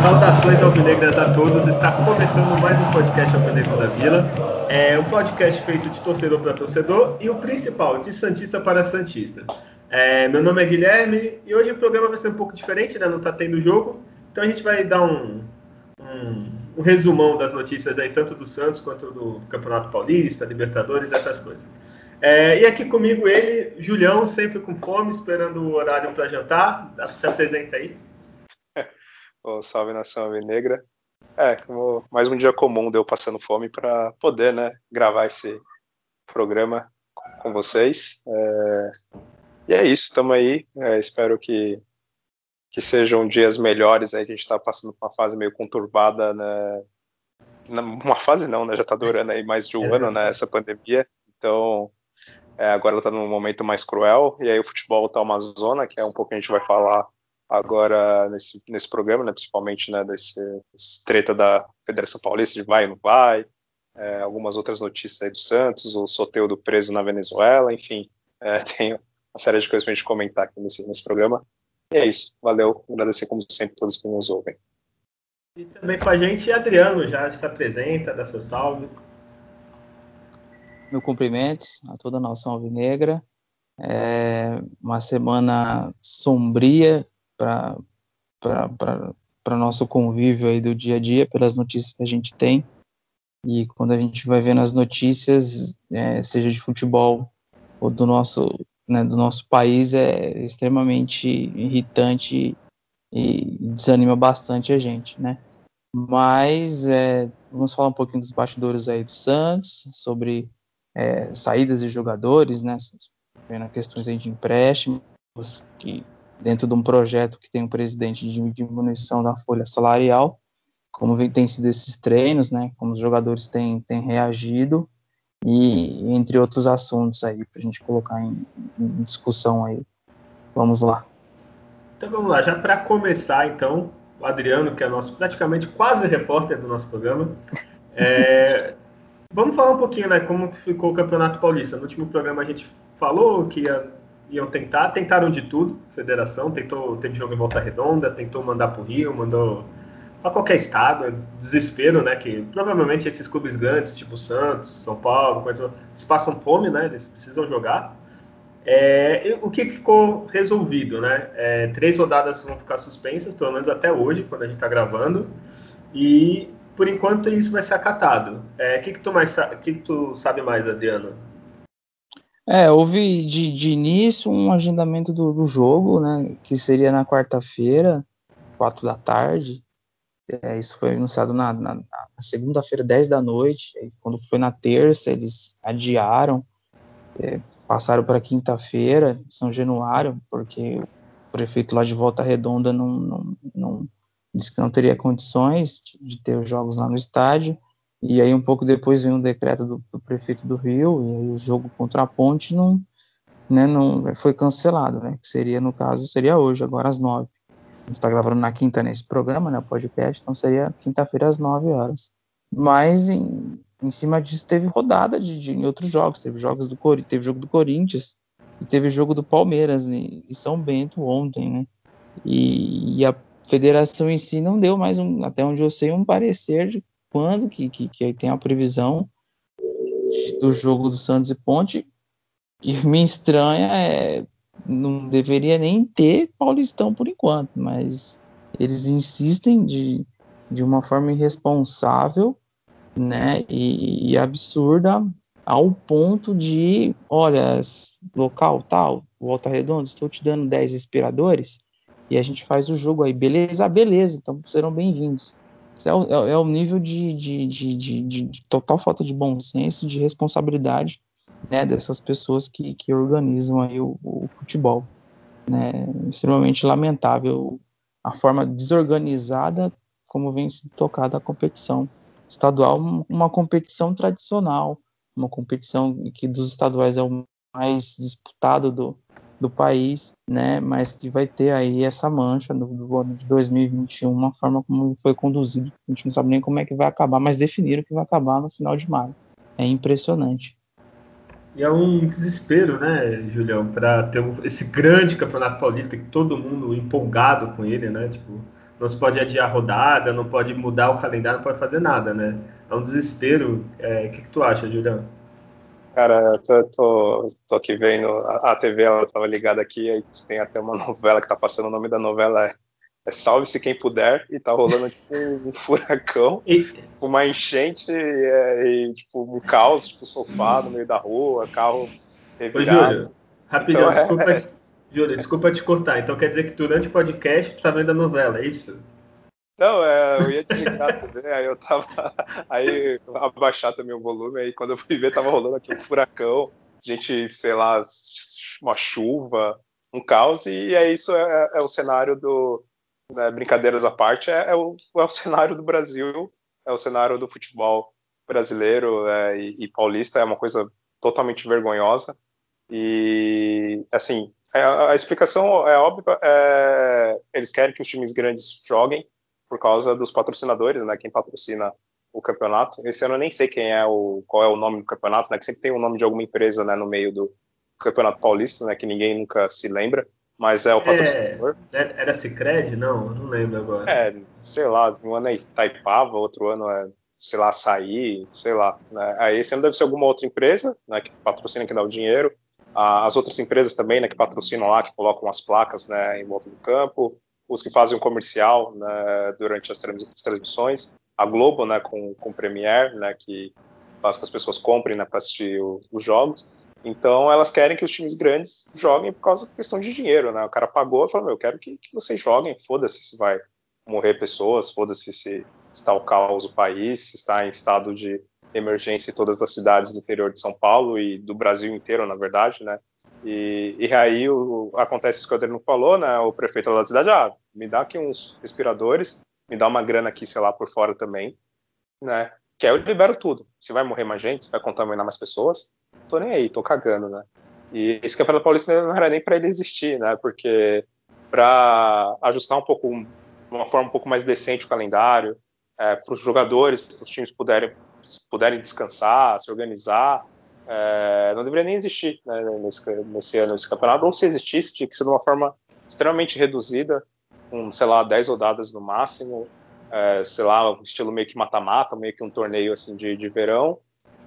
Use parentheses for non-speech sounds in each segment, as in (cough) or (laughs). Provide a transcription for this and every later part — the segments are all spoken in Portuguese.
Saudações alvinegras a todos. Está começando mais um podcast Alvinegro da Vila. É um podcast feito de torcedor para torcedor e o principal, de Santista para Santista. É, meu nome é Guilherme e hoje o programa vai ser um pouco diferente, né? Não está tendo jogo. Então a gente vai dar um, um, um, resumão das notícias aí, tanto do Santos quanto do, Campeonato Paulista, Libertadores, essas coisas. É, e aqui comigo ele, Julião, sempre com fome, esperando o horário para jantar. Se apresenta aí. (laughs) Oh, salve nação Alvinegra. É, como mais um dia comum deu passando fome para poder, né, gravar esse programa com vocês. É... E é isso, estamos aí. É, espero que, que sejam dias melhores aí, que a gente está passando por uma fase meio conturbada, né? Uma fase não, né? Já está durando aí mais de um é. ano, né? Essa pandemia. Então, é, agora está num momento mais cruel. E aí o futebol está uma zona, que é um pouco que a gente vai falar agora nesse, nesse programa, né, principalmente né, desse, treta da Federação Paulista de vai ou não vai, é, algumas outras notícias aí do Santos, o Soteudo preso na Venezuela, enfim, é, (laughs) tem uma série de coisas para a gente comentar aqui nesse, nesse programa. E é isso, valeu, agradecer como sempre todos que nos ouvem. E também com a gente, Adriano já se apresenta, dá seu salve. Meu cumprimentos a toda a nação alvinegra. É uma semana sombria para nosso convívio aí do dia a dia, pelas notícias que a gente tem. E quando a gente vai vendo as notícias, é, seja de futebol ou do nosso, né, do nosso país, é extremamente irritante e desanima bastante a gente, né? Mas é, vamos falar um pouquinho dos bastidores aí do Santos, sobre é, saídas de jogadores, né? Vendo questões aí de empréstimos que dentro de um projeto que tem um presidente de diminuição da folha salarial, como tem sido esses treinos, né, como os jogadores têm, têm reagido, e entre outros assuntos aí, para a gente colocar em, em, discussão aí. Vamos lá. Então vamos lá, já para começar então, o Adriano, que é nosso praticamente quase repórter do nosso programa, é, (laughs) vamos falar um pouquinho, né, como ficou o Campeonato Paulista. No último programa a gente falou que ia iam tentar, tentaram de tudo, federação, tentou, teve jogo em volta redonda, tentou mandar para o Rio, mandou para qualquer estado, é desespero, né, que provavelmente esses clubes grandes, tipo Santos, São Paulo, coisa, eles passam fome, né, eles precisam jogar. É, o que ficou resolvido, né, é, três rodadas vão ficar suspensas, pelo menos até hoje, quando a gente está gravando, e por enquanto isso vai ser acatado. É, o que, que, tu mais, que, que tu sabe mais, Adriano? É, houve de, de início um agendamento do, do, jogo, né, que seria na quarta-feira, quatro da tarde. É, isso foi anunciado na, na, na segunda-feira, 10 da noite. Quando foi na terça, eles adiaram, é, passaram para quinta-feira, São Januário, porque o prefeito lá de Volta Redonda não, não, não disse que não teria condições de, de ter os jogos lá no estádio. E aí um pouco depois veio um decreto do, do, prefeito do Rio e aí o jogo contra a Ponte não, né, não foi cancelado, né? Que seria no caso seria hoje, agora às nove. Gente está gravando na quinta nesse programa, né, podcast, então seria quinta-feira às nove horas. Mas em, em cima disso teve rodada de, de, em outros jogos, teve jogos do teve jogo do Corinthians e teve jogo do Palmeiras em São Bento ontem, né? E, e, a federação em si não deu mais um, até onde eu sei, um parecer de quando que, que, que tem a previsão do jogo do Santos e Ponte. E (laughs) me estranha é não deveria nem ter Paulistão por enquanto, mas eles insistem de, de uma forma irresponsável, né, e, e absurda ao ponto de, olha, local tal, Volta Redonda, estou te dando 10 inspiradores e a gente faz o jogo aí, beleza? Beleza, então serão bem-vindos. É o, é, é o nível de, de, de, de, total falta de bom senso, de responsabilidade né, dessas pessoas que, que organizam aí o, o futebol. Né? Extremamente lamentável a forma desorganizada como vem sendo tocada a competição estadual, uma competição tradicional, uma competição que dos estaduais é o mais disputado do, do país, né? Mas vai ter aí essa mancha do, do ano de 2021, uma forma como foi conduzido. A gente não sabe nem como é que vai acabar, mas definiram que vai acabar no final de maio. É impressionante. E é um desespero, né, Julião, para ter esse grande campeonato paulista que todo mundo empolgado com ele, né? Tipo, não se pode adiar a rodada, não pode mudar o calendário, não pode fazer nada, né? É um desespero. É, o que, que tu acha, Julião? Cara, tô, tô, tô, aqui vendo a, a TV, ela tava ligada aqui, aí tem até uma (laughs) novela que tá passando, o nome da novela é, é Salve-se Quem Puder, e tá rolando tipo um, (laughs) furacão, uma enchente é, e tipo um caos, tipo sofá no meio da rua, carro revirado. Ô, Júlio, rapidão, então, desculpa, é... Júlio, desculpa te cortar, então quer dizer que durante o podcast tu tá vendo a novela, é isso? Não, é, eu ia desligar também, aí eu tava. (laughs) Aí abaixar também o volume, aí quando eu fui ver, tava rolando aqui um furacão, gente, sei lá, uma chuva, um caos, e é isso é, é o cenário do. Né, brincadeiras à parte, é, é, o, é o cenário do Brasil, é o cenário do futebol brasileiro é, e, e, paulista, é uma coisa totalmente vergonhosa. E, assim, a, a explicação é óbvia, é, eles querem que os times grandes joguem, por causa dos patrocinadores, né? Quem patrocina o campeonato. Esse ano eu nem sei quem é o qual é o nome do campeonato, né? Que sempre tem o nome de alguma empresa, né? No meio do campeonato paulista, né? Que ninguém nunca se lembra. Mas é o patrocinador. É, era Cicred? Não, não lembro agora. É, sei lá, um ano é Itaipava, outro ano é, sei lá, Açaí, sei lá. Né? Aí esse ano deve ser alguma outra empresa, né? Que patrocina, que dá o dinheiro. As outras empresas também, né? Que patrocinam lá, que colocam as placas, né? Em volta do campo os que fazem o comercial né, durante as transmissões, a Globo, né, com, com o Premiere, né, que faz que as pessoas comprem né, para assistir o, os jogos. Então, elas querem que os times grandes joguem por causa da questão de dinheiro, né? O cara pagou e falou, meu, eu quero que, que vocês joguem, foda-se se vai morrer pessoas, foda-se se está o caos o país, se está em estado de emergência em todas as cidades do interior de São Paulo e do Brasil inteiro, na verdade, né? E, e aí o, acontece isso que o Adriano falou, né? O prefeito da cidade, ah, me dá aqui uns respiradores, me dá uma grana aqui, sei lá, por fora também, né? Que aí eu libero tudo. Se vai morrer mais gente, se vai contaminar mais pessoas, tô nem aí, tô cagando, né? E esse Campeonato Paulista não era nem para ele existir, né? Porque para ajustar um pouco, uma forma um pouco mais decente o calendário, é, para os jogadores, para os times puderem, puderem descansar, se organizar, é, não deveria nem existir né, nesse, nesse, ano esse campeonato, ou se existisse, tinha que ser de uma forma extremamente reduzida, com, sei lá, 10 rodadas no máximo, é, sei lá, um estilo meio que mata-mata, meio que um torneio assim de, de verão,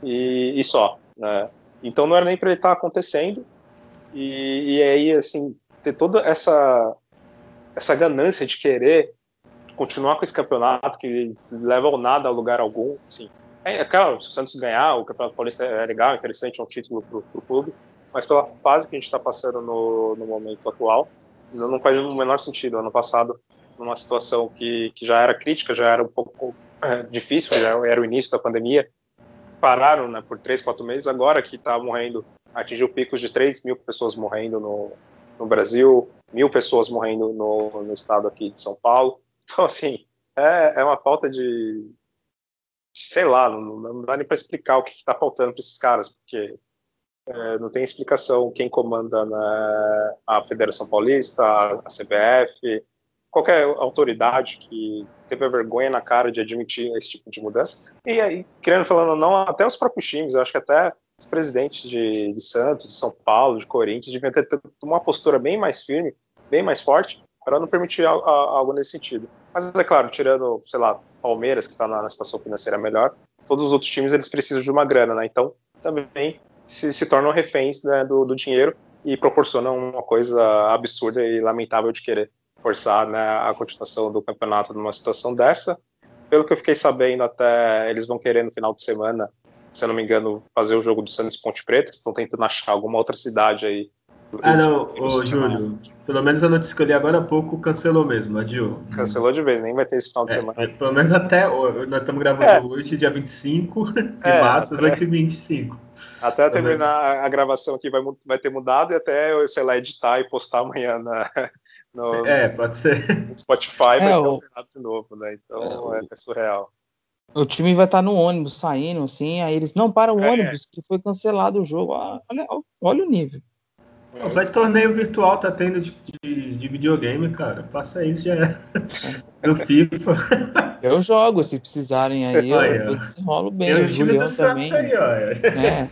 e, e só. Né? Então não era nem para ele estar tá acontecendo, e, e aí, assim, ter toda essa, essa ganância de querer continuar com esse campeonato que leva ao nada a lugar algum, assim, é, é, claro, se o Santos ganhar, o Campeonato Paulista é legal, é interessante, é um título para o clube, mas pela fase que a gente está passando no, no, momento atual, não faz o menor sentido. Ano passado, numa situação que, que já era crítica, já era um pouco é, difícil, já era o início da pandemia, pararam né, por três, quatro meses, agora que está morrendo, atingiu picos de 3 mil pessoas morrendo no, no Brasil, mil pessoas morrendo no, no estado aqui de São Paulo. (laughs) Então, assim, é, é uma falta de, sei lá, não, não dá nem para explicar o que está faltando para esses caras, porque é, não tem explicação quem comanda na, a Federação Paulista, a, a CBF, qualquer autoridade que teve a vergonha na cara de admitir esse tipo de mudança. E aí, querendo falando não, até os próprios times, eu acho que até os presidentes de, de Santos, de São Paulo, de Corinthians, deviam ter, ter uma postura bem mais firme, bem mais forte, para não permitir algo, algo nesse sentido. Mas é claro, tirando, sei lá, Palmeiras, que está na, situação financeira melhor, todos os outros times eles precisam de uma grana, né? Então também se, se tornam reféns né, do, do, dinheiro e proporcionam uma coisa absurda e lamentável de querer forçar né, a continuação do campeonato numa situação dessa. Pelo que eu fiquei sabendo, até eles vão querer no final de semana, se eu não me engano, fazer o jogo do Santos Ponte Preta, que estão tentando achar alguma outra cidade aí ah, não, ô, Júlio. Pelo menos a notícia que eu li agora há pouco cancelou mesmo, adiou. Cancelou de vez, nem vai ter esse final de é, semana. Pelo menos até. Nós estamos gravando é. hoje, dia 25 (laughs) de é, março, às 8h25. Até terminar a gravação aqui vai, vai ter mudado e até eu, sei lá, editar e postar amanhã na, (laughs) no, é, pode ser. no Spotify, vai é, ter alterado de novo, né? Então é, é surreal. O time vai estar no ônibus saindo, assim, aí eles não param o ônibus, que foi cancelado o jogo. Olha, olha o nível. Pô, faz torneio virtual, tá tendo de, de, de videogame, cara. Passa isso já é. Do FIFA. Eu jogo, se precisarem aí, eu, Olha, eu desenrolo bem. Eu o o time Julião do também. Aí, ó. É,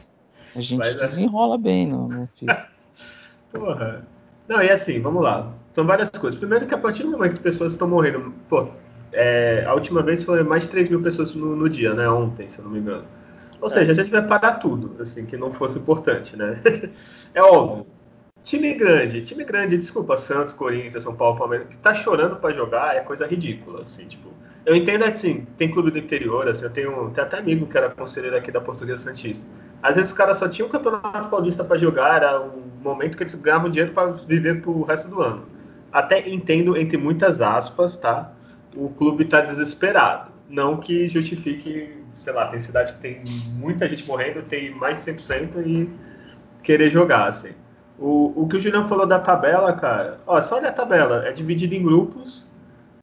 a (laughs) gente Mas, é. desenrola bem no, no FIFA. (laughs) Porra. Não, e assim, vamos lá. São várias coisas. Primeiro que a partir do momento que pessoas estão morrendo, pô, é, a última vez foi mais de 3 mil pessoas no, no dia, né? Ontem, se eu não me engano. Ou seja, a gente vai parar tudo, assim, que não fosse importante, né? (laughs) É óbvio. Time grande, time grande, desculpa, Santos, Corinthians, São Paulo, Palmeiras, que tá chorando pra jogar é coisa ridícula, assim, tipo. Eu entendo assim, tem clube do interior, assim, eu tenho, tenho até amigo que era conselheiro aqui da Portuguesa Santista. Às vezes os caras só tinham o Campeonato Paulista pra jogar, era um momento que eles ganhavam dinheiro pra viver pro resto do ano. Até entendo, entre muitas aspas, tá? O clube tá desesperado. Não que justifique, sei lá, tem cidade que tem muita gente morrendo, tem mais de 100% e querer jogar, assim. O, o que o Julião falou da tabela, cara, ó, só olha a tabela, é dividido em grupos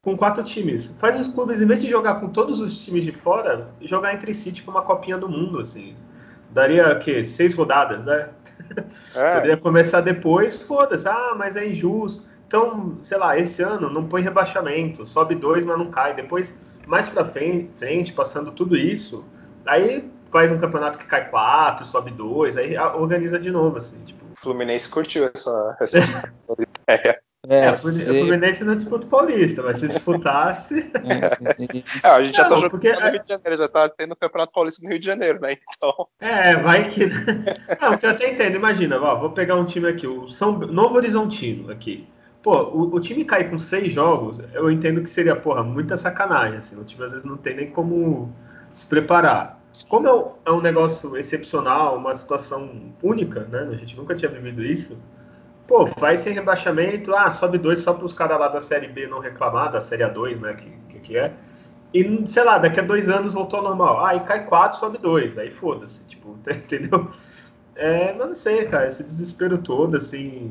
com quatro times. Faz os clubes, em vez de jogar com todos os times de fora, jogar entre si, tipo uma copinha do mundo, assim. Daria, o quê? Seis rodadas, né? É, (laughs) Poderia começar depois, foda-se, ah, mas é injusto. Então, sei lá, esse ano não põe rebaixamento, sobe dois, mas não cai. Depois, mais pra frente, frente, passando tudo isso, aí faz um campeonato que cai quatro, sobe dois, aí organiza de novo, assim, tipo. o Fluminense curtiu essa, essa (laughs) ideia. É, É, o Fluminense- se- o Fluminense não disputa o Paulista, mas se disputasse. (laughs) é, É, a gente já tá Não, jogando porque- no Rio de Janeiro, já tá tendo o Campeonato Paulista no Rio de Janeiro, né? Então, É, vai que. (laughs) Não, o que eu até entendo, imagina, ó, vou pegar um time aqui, o São Novo Horizontino aqui. Pô, o, o time cair com seis jogos, eu entendo que seria, porra, muita sacanagem, assim. O time às vezes não tem nem como se preparar. Como é um, é um negócio excepcional, uma situação única, né? A gente nunca tinha vivido isso. Pô, faz sem rebaixamento, ah, sobe dois só para os caras lá da Série B não reclamar, da Série A2, né, que, que, que é. E, sei lá, daqui a dois anos voltou ao normal. Ah, e cai quatro, sobe dois. Aí foda-se, tipo, (laughs) entendeu? É, mas não sei, cara, esse desespero todo, assim.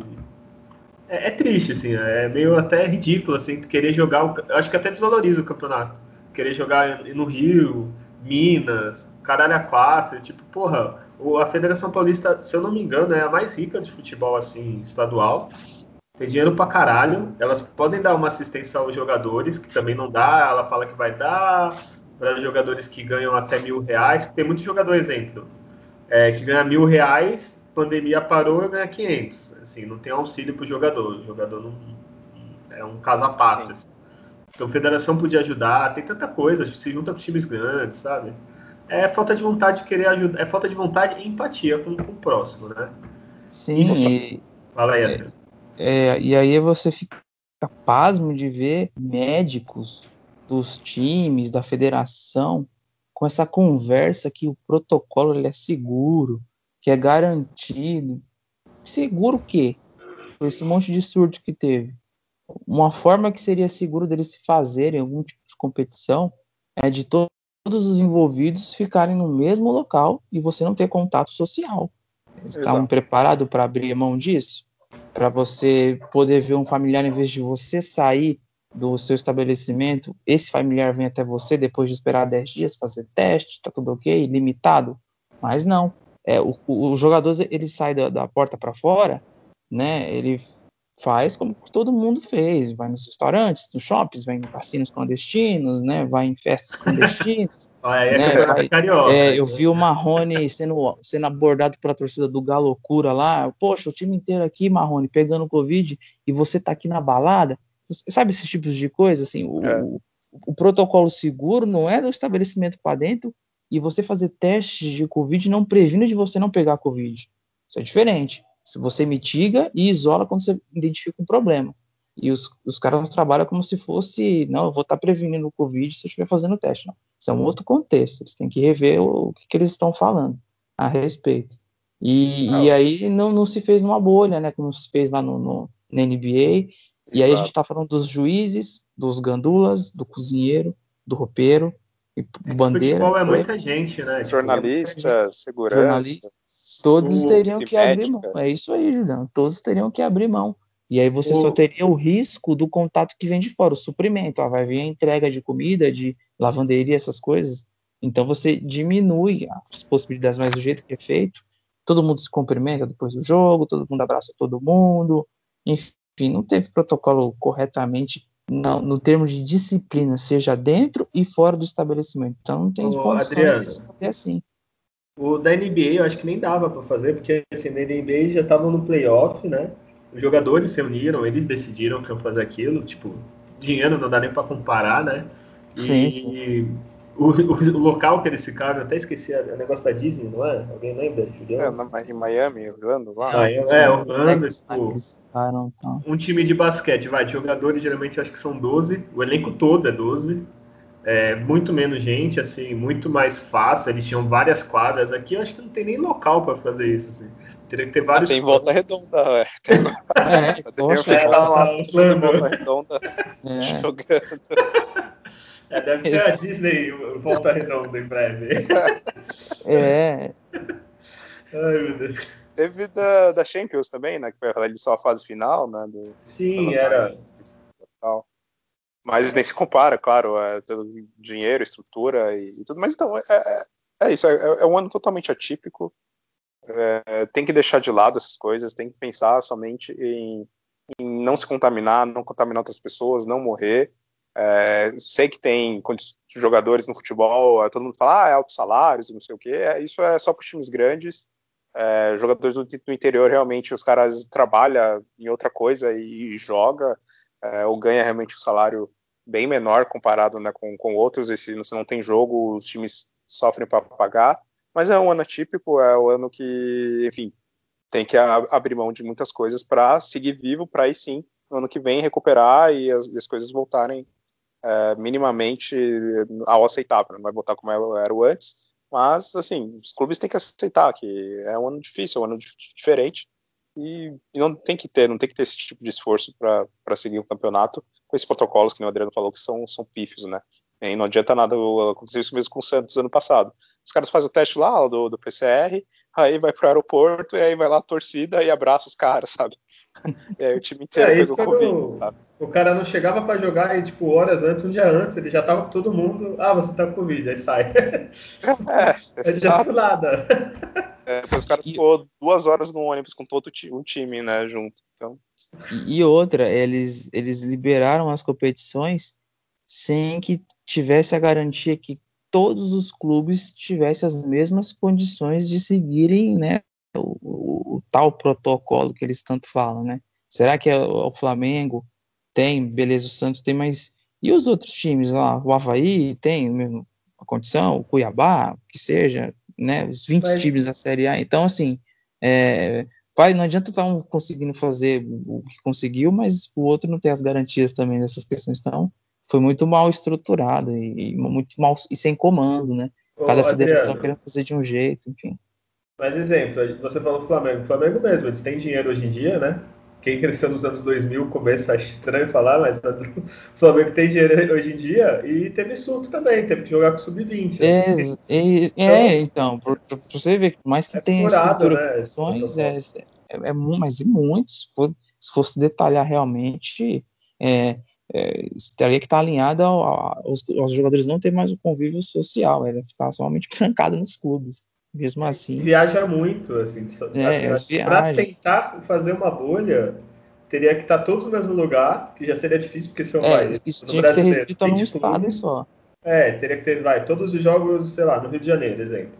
É, é triste, assim, é meio até ridículo, assim, querer jogar. O, acho que até desvaloriza o campeonato. Querer jogar no Rio, Minas, caralho a quatro, tipo, porra, a Federação Paulista, se eu não me engano, é a mais rica de futebol, assim, estadual. Tem dinheiro pra caralho. Elas podem dar uma assistência aos jogadores, que também não dá. Ela fala que vai dar para jogadores que ganham até mil reais. Que tem muito jogador, exemplo, é, que ganha mil reais, pandemia parou ganha 500. Assim, não tem auxílio pro jogador. O jogador não. É um caso à parte. Sim. assim. Então, a federação podia ajudar. Tem tanta coisa. Se junta com times grandes, sabe? É falta de vontade de querer ajudar. É falta de vontade e empatia com, com o próximo, né? sim, e, Fala aí, André. é, e aí você fica pasmo de ver médicos dos times, da federação, com essa conversa que o protocolo ele é seguro, que é garantido. Seguro o quê? Por esse monte de surto que teve. Uma forma que seria seguro deles se fazerem algum tipo de competição é de to- todos os envolvidos ficarem no mesmo local e você não ter contato social. Eles estavam preparados para abrir mão disso? Para você poder ver um familiar em vez de você sair do seu estabelecimento, esse familiar vem até você depois de esperar 10 dias, fazer teste, tá tudo ok, limitado. Mas não. É, o, o, jogador ele sai da, da porta para fora, né? Ele faz como todo mundo fez, vai nos restaurantes, nos shoppings, vai em cassinos clandestinos, né? Vai em festas (laughs) clandestinas. Olha aí, é né, carioca. É, eu vi o Marrone sendo, sendo abordado pela torcida do Galocura lá. Poxa, o time inteiro aqui, Marrone, pegando Covid e você tá aqui na balada. Sabe esses tipos de coisa? Assim, o, É. o, o protocolo seguro não é do estabelecimento para dentro e você fazer testes de Covid não previne de você não pegar Covid. Isso é diferente. Se você mitiga e isola quando você identifica um problema. E os, os caras trabalham como se fosse, não, eu vou estar prevenindo o Covid se eu estiver fazendo teste. Não. Isso é um outro contexto. Eles têm que rever o, o que, que eles estão falando a respeito. E, Ah, e aí não, não se fez uma bolha, né? Como se fez lá no, no, na NBA. E aí a gente está falando dos juízes, dos gandulas, do cozinheiro, do roupeiro, e do bandeira. Futebol é foi- muita gente, né? Jornalista, segurança. jornalista. Todos teriam que abrir mão. médica. É isso aí, Julião. Todos teriam que abrir mão. E aí você O- só teria o risco do contato que vem de fora, o suprimento. Ó, vai vir a entrega de comida, de lavanderia, essas coisas. Então você diminui as possibilidades, mas do jeito que é feito, todo mundo se cumprimenta depois do jogo, todo mundo abraça todo mundo, enfim, não teve protocolo corretamente no, no termo de disciplina, seja dentro e fora do estabelecimento. Então não tem Ô, condições Adriano, de fazer assim. O da NBA eu acho que nem dava para fazer, porque assim, na NBA já estavam no playoff, né? Os jogadores se uniram, eles decidiram que iam fazer aquilo, tipo, dinheiro não dá nem para comparar, né? E, sim, sim. O, o, local que eles ficaram, eu até esqueci, é o negócio da Disney, não é? Alguém lembra, Juliano? É, em Miami, Orlando, lá. Ah, é, é, Orlando, tipo, então. um time de basquete, vai, de jogadores geralmente acho que são 12, o elenco todo é 12, é, muito menos gente, assim, muito mais fácil, eles tinham várias quadras, aqui eu acho que não tem nem local para fazer isso, assim. Teria que ter vários. Ah, tem volta redonda, ué. Tem, é, (laughs) poxa, é, lá, volta redonda é. (laughs) jogando. É, deve ser a Disney volta redonda em breve. (laughs) É. Ai, meu Deus. Teve da, da Champions também, né? Que foi ali só a fase final, né? Do, Sim, era. Tal. Mas nem se compara, claro, é, dinheiro, estrutura e, e, tudo. Mas então, é, é, é isso, é, é, um ano totalmente atípico. É, tem que deixar de lado essas coisas, tem que pensar somente em, em não se contaminar, não contaminar outras pessoas, não morrer. É, sei que tem jogadores no futebol, é, todo mundo fala, ah, é altos salários, não sei o quê. É, isso é só para os times grandes. É, jogadores do, do, interior, realmente, os caras trabalham em outra coisa e, e joga, é, ou ganha realmente um salário bem menor comparado né, com, com outros. E se você não tem jogo, os times sofrem para pagar. Mas é um ano atípico, é um ano que, enfim, tem que abrir mão de muitas coisas para seguir vivo, para aí sim, no ano que vem, recuperar e as, e as coisas voltarem é, minimamente ao aceitável. Não vai voltar como era antes, mas assim, os clubes têm que aceitar que é um ano difícil, é um ano diferente e, e não tem que ter, não tem que ter esse tipo de esforço para seguir o campeonato com esses protocolos que o Adriano falou que são, são pífios, né? E não adianta nada, aconteceu isso mesmo com o Santos ano passado. Os caras fazem o teste lá do, do PCR, aí vai pro aeroporto, e aí vai lá a torcida e abraça os caras, sabe? E (laughs) aí o time inteiro é, pegou Covid, sabe? O cara não chegava para jogar e, tipo, horas antes, um dia antes, ele já tava com todo mundo, ah, você tá com Covid, aí sai. (laughs) É, ele já nada. É, depois o cara ficou duas horas no ônibus com todo o time, né, junto. Então... E outra, eles, eles liberaram as competições sem que tivesse a garantia que todos os clubes tivessem as mesmas condições de seguirem né, o, o, o tal protocolo que eles tanto falam. Né? Será que é o Flamengo tem, beleza, o Santos tem, mas e os outros times lá? O Havaí tem mesmo a condição, o Cuiabá, que seja, né? Os 20 mas... times da Série A. Então, assim, é, vai, não adianta estar um conseguindo fazer o que conseguiu, mas o outro não tem as garantias também dessas questões. Então, foi muito mal estruturado e, e muito mal e sem comando, né? Cada Ô, federação Adriano, querendo fazer de um jeito, enfim. Mas exemplo, você falou Flamengo, Flamengo mesmo, eles têm dinheiro hoje em dia, né? Quem cresceu nos anos 2000, começo acho estranho falar, mas (laughs) o Flamengo tem dinheiro hoje em dia e teve surto também, teve que jogar com sub-20. É, é, é, então, por, você ver, mais que é tem furado, né, é, é, mas é muito, se, for, se fosse detalhar realmente, é, é, teria que estar alinhada aos, aos, jogadores não ter mais o convívio social, era ficar somente (laughs) trancado nos clubes. Mesmo assim. Viaja muito, assim. É, assim para tentar fazer uma bolha, teria que estar todos no mesmo lugar, que já seria difícil, porque são é, vai, Isso tinha que ser restrito a um estado só. É, teria que ter, vai, todos os jogos, sei lá, no Rio de Janeiro, exemplo.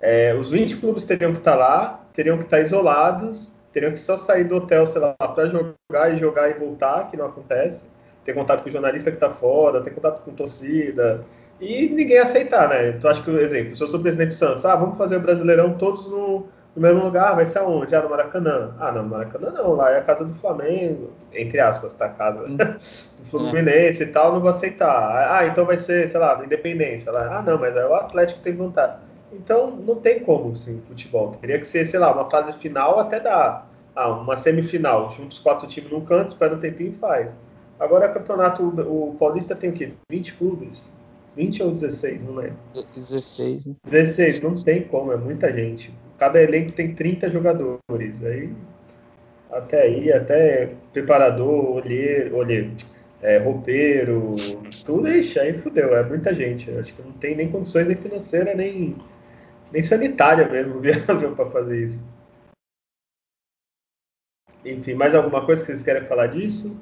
É, os 20 clubes teriam que estar lá, teriam que estar isolados, teriam que só sair do hotel, sei lá, para jogar e jogar e voltar, que não acontece ter contato com o jornalista que está fora, ter contato com torcida, e ninguém aceitar, né? Então acho que, por exemplo, se eu sou presidente do Santos, ah, vamos fazer o Brasileirão todos no, no mesmo lugar, vai ser aonde? Ah, no Maracanã. Ah, não, no Maracanã não, lá é a casa do Flamengo, entre aspas, tá? A casa hum. (laughs) do Fluminense é. e tal, não vou aceitar. Ah, então vai ser, sei lá, do Independência. Lá. Ah, não, mas é o Atlético que tem vontade. Então não tem como, sim, futebol. Teria que ser, sei lá, uma fase final até dar. Ah, uma semifinal, junta os quatro times num canto, espera um tempinho e faz. Agora, campeonato, o Paulista tem o quê? 20 clubes? 20 ou 16, não lembro. 16. Né? 16, não tem como, é muita gente. Cada elenco tem 30 jogadores. Aí, até aí, até preparador, olheiro, olheiro é, roupeiro, tudo, ixi, aí fudeu, é muita gente. Acho que não tem nem condições nem financeira, nem nem sanitária mesmo (laughs) viável para fazer isso. Enfim, mais alguma coisa que vocês querem falar disso?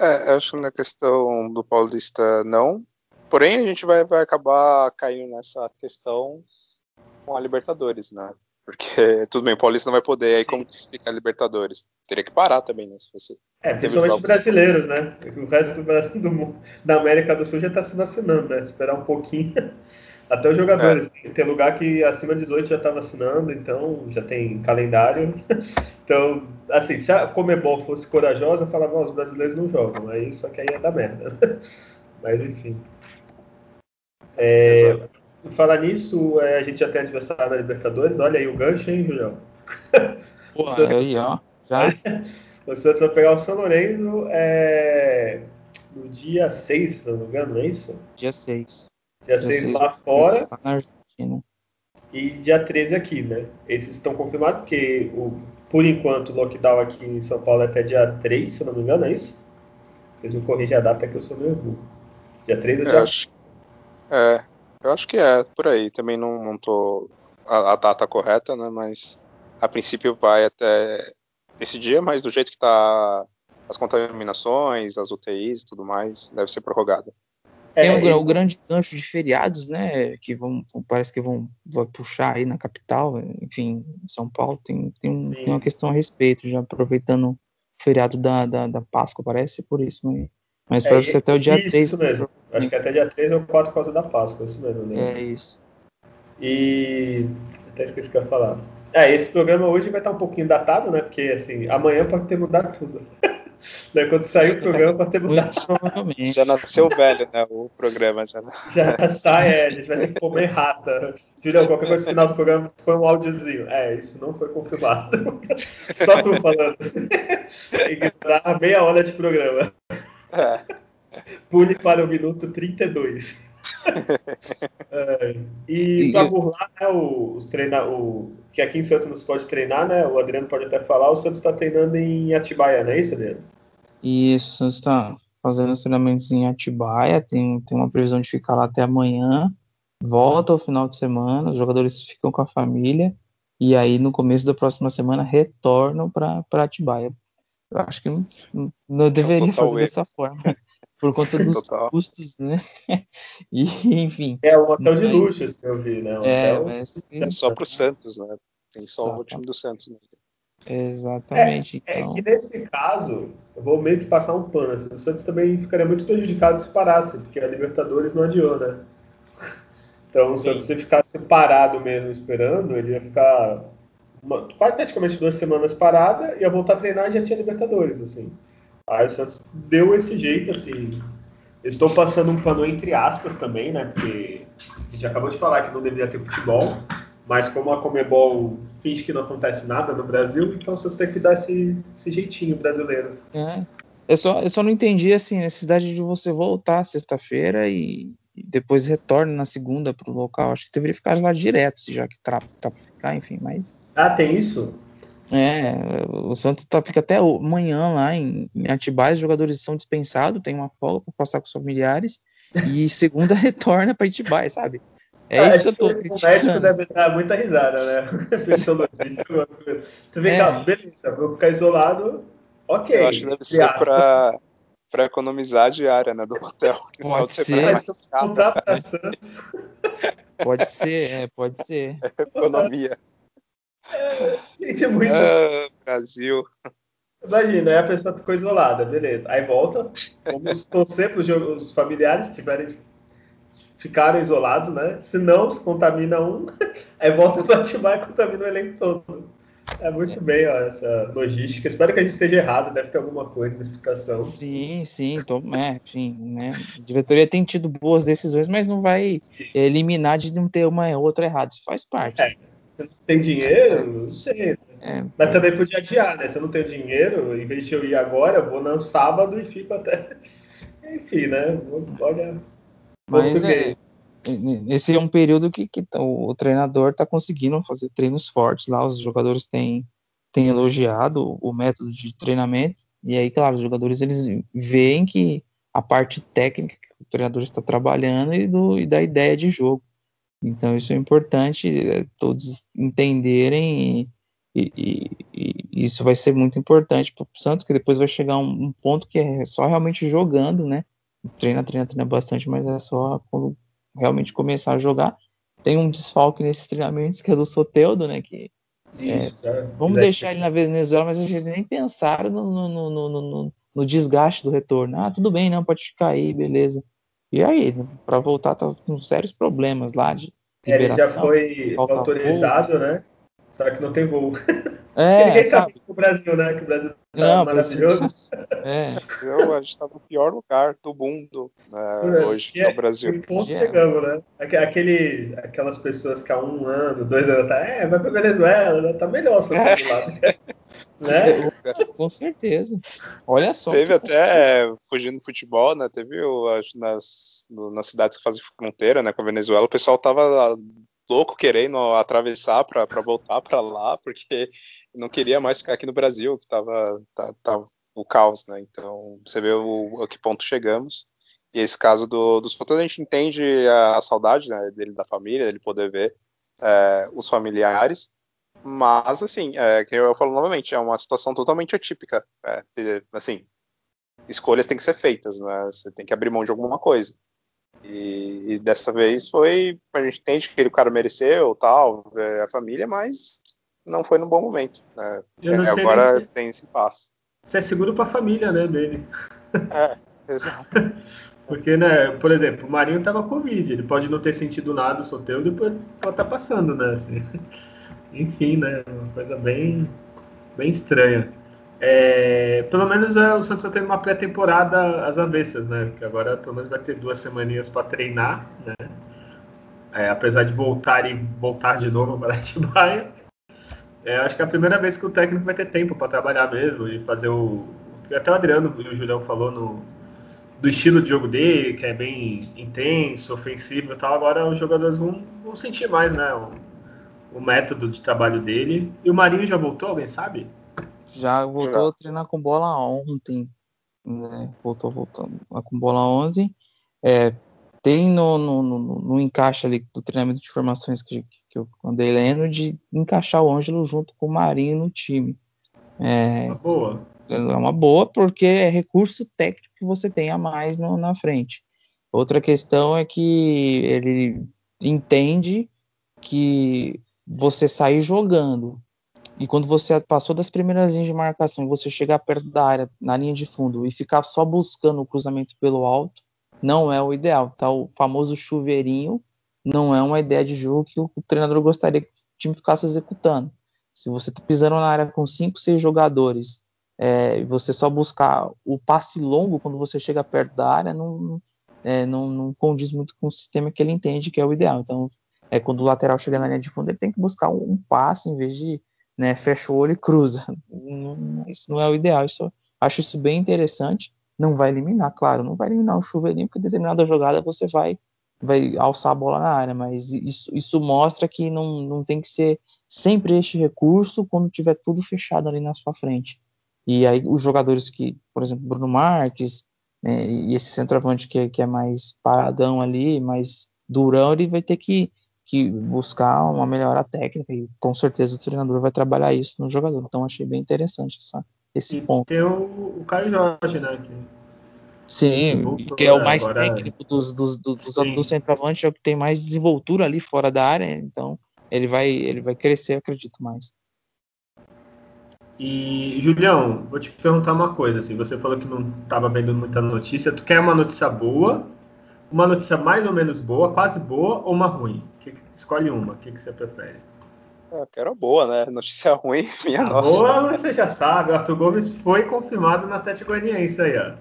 É, acho que na questão do Paulista não. Porém, a gente vai, vai acabar caindo nessa questão com a Libertadores, né? Porque (laughs) tudo bem, o Paulista não vai poder, aí como que explica a Libertadores? Teria que parar também, né? Se fosse. É, principalmente brasileiros, né? O resto do, do mundo, da América do Sul já está se vacinando, né? Esperar um pouquinho. (laughs) Até os jogadores. É. Tem lugar que acima de 18 já está vacinando, então já tem calendário. (laughs) Então, assim, se a Comebol fosse corajosa, eu falava, os brasileiros não jogam. Aí, só que aí ia dar merda. (laughs) Mas enfim. É, falar nisso, é, a gente já tem adversário da Libertadores. Olha aí o gancho, hein, Julião? (laughs) Pô, aí, ó. Já? O Santos vai pegar o São Lourenço é, no dia 6, se não me engano, não é isso? Dia 6. Dia, 6 lá fora. Na Argentina. E dia 13 aqui, né? Esses estão confirmados, porque o, por enquanto o lockdown aqui em São Paulo é até dia 3, se eu não me engano, é isso? Vocês me corrigem a data que eu sou meio burro. Dia 3 ou dia acho, É, eu acho que é, por aí. Também não, não tô a, a data correta, né? Mas a princípio vai até esse dia, mas do jeito que tá as contaminações, as UTIs e tudo mais, deve ser prorrogada. Tem é, o, isso... o, grande gancho de feriados, né? Que vão, parece que vão vai puxar aí na capital, enfim, São Paulo tem, tem, um, tem, uma questão a respeito, já aproveitando o feriado da, da, da Páscoa, parece por isso, mas, mas é, parece que até o dia isso, 3. Isso mesmo. Acho que até dia 3 ou 4 por causa da Páscoa, isso mesmo. Né? É isso. E até esqueci o que eu ia falar. É, esse programa hoje vai estar um pouquinho datado, né? Porque assim, amanhã pode ter mudado tudo. (laughs) Né? Quando sair o programa, ter (laughs) mudado. Já nasceu velho, né? O programa já. Já sai, é, a gente vai ter que comer rata. Julião, qualquer coisa no final do programa foi um áudiozinho. É, isso não foi confirmado. (laughs) Só tu falando. Ignorar meia hora de programa. É. Pule para o minuto 32. é, e para burlar né, os treinar, o, que aqui em Santos não se pode treinar, né? O Adriano pode até falar, o Santos está treinando em Atibaia, não é isso, Adriano? Isso, o Santos está fazendo os treinamentos em Atibaia, tem, tem uma previsão de ficar lá até amanhã, volta ao final de semana, os jogadores ficam com a família, e aí no começo da próxima semana retornam para Atibaia. Eu acho que não, não deveria é fazer dessa forma por conta dos Total. custos, né? (laughs) e, enfim. É um hotel mas, de luxo, se eu vi, né? Um é, hotel... mas, é só pro Santos, né? Tem só o time do Santos. Né? Exatamente. É, então... é, que nesse caso, eu vou meio que passar um pano. Assim, o Santos também ficaria muito prejudicado se parasse, porque a Libertadores não adiou, né? (laughs) Então, o Santos, se ficasse parado mesmo esperando, ele ia ficar uma, praticamente duas semanas parada, ia voltar a treinar e já tinha Libertadores, assim. Aí o Santos deu esse jeito, assim. estou passando um pano entre aspas também, né? Porque a gente acabou de falar que não deveria ter futebol, mas como a Comebol finge que não acontece nada no Brasil, então vocês têm que dar esse, esse jeitinho brasileiro. É. Eu só, eu só não entendi assim, a necessidade de você voltar sexta-feira e, e, depois retorna na segunda para o local. Acho que deveria ficar lá direto, já que tá para ficar, enfim, mas. Ah, tem isso? É, o Santos tá, fica até amanhã lá em, em Atibaia, os jogadores são dispensados, tem uma folga para passar com os familiares, e segunda (laughs) retorna para Atibaia, sabe? É ah, isso que eu tô criticando. O médico deve dar muita risada, né? (laughs) tu vê é. cá, beleza, vou ficar isolado, ok. Eu acho que deve ser para para economizar a diária né, do hotel. Pode ser. Pode ser, é, pode ser. (laughs) É economia. É, gente, é muito. Ah, Brasil. Imagina, aí a pessoa ficou isolada, beleza. Aí volta, vamos torcer para os familiares se tiverem ficaram isolados, né? Se não, se contamina um, aí (laughs) volta para ativar e contamina o elenco todo. É muito é. bem ó, essa logística. Espero que a gente esteja errado, deve ter alguma coisa na explicação. Sim, sim, tô, é, sim, né? A diretoria tem tido boas decisões, mas não vai eliminar de não ter uma outra errada. Isso faz parte. É. Você não tem dinheiro? Não sei. É, Mas também podia adiar, né? Se eu não tenho dinheiro, em vez de eu ir agora, eu vou no sábado e fico até. (laughs) Enfim, né? Olha. Mas é, esse é um período que, que o, o treinador está conseguindo fazer treinos fortes lá. Os jogadores têm, têm elogiado o método de treinamento. E aí, claro, os jogadores eles veem que a parte técnica que o treinador está trabalhando e, do, e da ideia de jogo. Então isso é importante é, todos entenderem e, e, e isso vai ser muito importante para o Santos, que depois vai chegar um, um, ponto que é só realmente jogando, né? Treina, treina, treina bastante, mas é só quando realmente começar a jogar. Tem um desfalque nesses treinamentos que é do Soteudo, né? Que é, Isso, é, vamos deixar ele na Venezuela, mas a gente nem pensaram no, no, no, no, desgaste do retorno. Ah, tudo bem, não, pode ficar aí, beleza. E aí, para voltar, tá com sérios problemas lá de liberação. É, ele já foi autorizado, voo. né? Só que não tem voo. É, (laughs) ninguém sabe. sabe o Brasil, né? Que o Brasil tá não, maravilhoso. (laughs) É. Eu, a gente tá no pior lugar do mundo né, é, hoje, que é, o Brasil. Que ponto yeah. chegamos, né? Aquele, aquelas pessoas que há um ano, dois anos, tá, é, vai pra Venezuela, né? tá melhor só é. lado. (laughs) (laughs) né? Com certeza. Olha só. Teve até, fugindo do futebol, né? Teve, eu acho, nas, nas cidades que fazem fronteira né, com a Venezuela, o pessoal tava louco querendo atravessar para voltar para lá, porque não queria mais ficar aqui no Brasil, que estava tá, tá, o caos, né? Então, você vê o, a que ponto chegamos. E esse caso do, dos fotos, a gente entende a, a saudade né, dele da família, dele poder ver é, os familiares, mas, assim, é, que eu falo novamente, é uma situação totalmente atípica. É, assim, escolhas têm que ser feitas, né? Você tem que abrir mão de alguma coisa. E, e, dessa vez foi. A gente entende que o cara mereceu, tal, é, a família, mas não foi num bom momento. Né? Agora se, tem esse passo. Isso é seguro para a família, né, dele. É, exato. (laughs) Porque, né, por exemplo, o Marinho tava com Covid, ele pode não ter sentido nada, o solteiro, depois pode estar tá passando, né, assim. (laughs) Enfim, né, uma coisa bem, bem estranha. É, pelo menos é, o Santos está tendo uma pré-temporada às avessas, né? Que agora pelo menos vai ter duas semaninhas para treinar, né? É, apesar de voltar e voltar de novo (laughs) para Atibaia. É, acho que é a primeira vez que o técnico vai ter tempo para trabalhar mesmo e fazer o. até o Adriano e o Julião falou no, do estilo de jogo dele, que é bem intenso, ofensivo e tal. Agora os jogadores vão, vão sentir mais, né? O, o método de trabalho dele. E o Marinho já voltou, alguém sabe? Já voltou a treinar com bola ontem. Né? Voltou voltando com bola ontem. É, tem no, no, no, no, encaixe ali do treinamento de formações que, que eu andei lendo de encaixar o Ângelo junto com o Marinho no time. É, uma boa. É uma boa porque é recurso técnico que você tem a mais no, na frente. Outra questão é que ele entende que você sair jogando e quando você passou das primeiras linhas de marcação, você chegar perto da área, na linha de fundo, e ficar só buscando o cruzamento pelo alto, não é o ideal. Tá? O famoso chuveirinho não é uma ideia de jogo que o treinador gostaria que o time ficasse executando. Se você está pisando na área com cinco, seis jogadores, é, você só buscar o passe longo quando você chega perto da área, não, é, não, não condiz muito com o sistema que ele entende que é o ideal. Então, é quando o lateral chega na linha de fundo, ele tem que buscar um, um passe em vez de né, fecha o olho e cruza. isso não é o ideal. Isso, acho isso bem interessante. Não vai eliminar, claro, não vai eliminar o chuveirinho, porque determinada jogada você vai, vai alçar a bola na área, mas isso, isso mostra que não, não tem que ser sempre este recurso quando tiver tudo fechado ali na sua frente. E aí os jogadores que, por exemplo, Bruno Marques, né, e esse centroavante que, que é mais paradão ali, mais durão, ele vai ter que que buscar uma melhora técnica e com certeza o treinador vai trabalhar isso no jogador. Então achei bem interessante essa, esse e ponto. Tem o, o Caio Jorge, né? Que... Sim, que é o mais agora... técnico dos, dos, dos, dos do centroavante, é o que tem mais desenvoltura ali fora da área, então ele vai, ele vai crescer, acredito mais. E, Julião, vou te perguntar uma coisa, assim, você falou que não estava vendo muita notícia, tu quer uma notícia boa uma notícia mais ou menos boa, quase boa ou uma ruim? Que, escolhe uma, o que, que você prefere? Ah, eu quero boa, né? Notícia (laughs) ruim, minha a nossa. Boa, você já sabe, o Arthur Gomes foi confirmado na Atlético Goianiense aí, ó.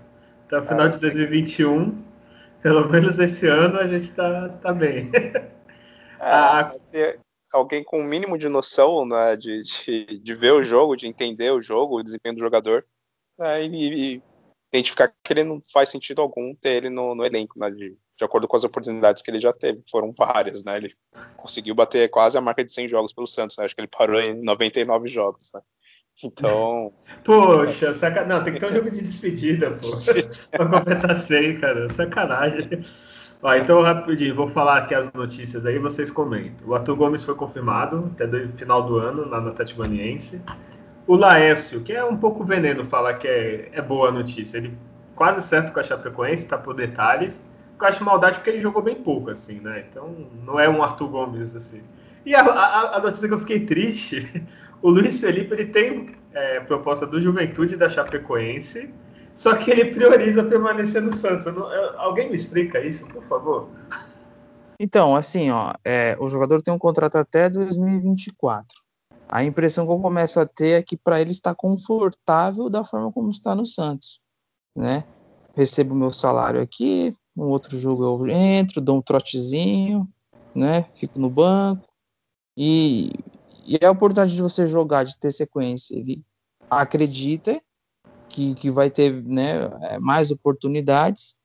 Até o final ah, de 2021, (laughs) pelo menos esse ano, a gente tá, tá bem. (laughs) É, ah, alguém com o um mínimo de noção né, de, de, de, ver o jogo, de entender o jogo, o desempenho do jogador, né, e, e identificar que ele não faz sentido algum ter ele no, no elenco, né, de, de, acordo com as oportunidades que ele já teve. Foram várias, né? Ele conseguiu bater quase a marca de 100 jogos pelo Santos, né? Acho que ele parou em 99 jogos, né? Então. (laughs) Poxa, saca... não, tem que ter um jogo de despedida, pô. (laughs) pra completar 100, cara. Sacanagem. Ó, então, rapidinho, vou falar aqui as notícias aí, vocês comentam. O Arthur Gomes foi confirmado até o final do ano na Atlético Goianiense. O Laércio, que é um pouco veneno falar que é, é boa notícia, ele quase certo com a Chapecoense, tá por detalhes. Acho maldade porque ele jogou bem pouco, assim, né? Então, não é um Arthur Gomes, assim. E a, a, a notícia que eu fiquei triste, (laughs) o Luiz Felipe, ele tem é, proposta do Juventude da Chapecoense, só que ele prioriza permanecer no Santos. Não, eu, alguém me explica isso, por favor? Então, assim, ó, é, o jogador tem um contrato até 2024. A impressão que eu começo a ter é que para ele está confortável da forma como está no Santos, né? Recebo meu salário aqui, um outro jogo eu entro, dou um trotezinho, né? Fico no banco e, e é a oportunidade de você jogar, de ter sequência. Ele acredita que, que vai ter né, é, mais oportunidades,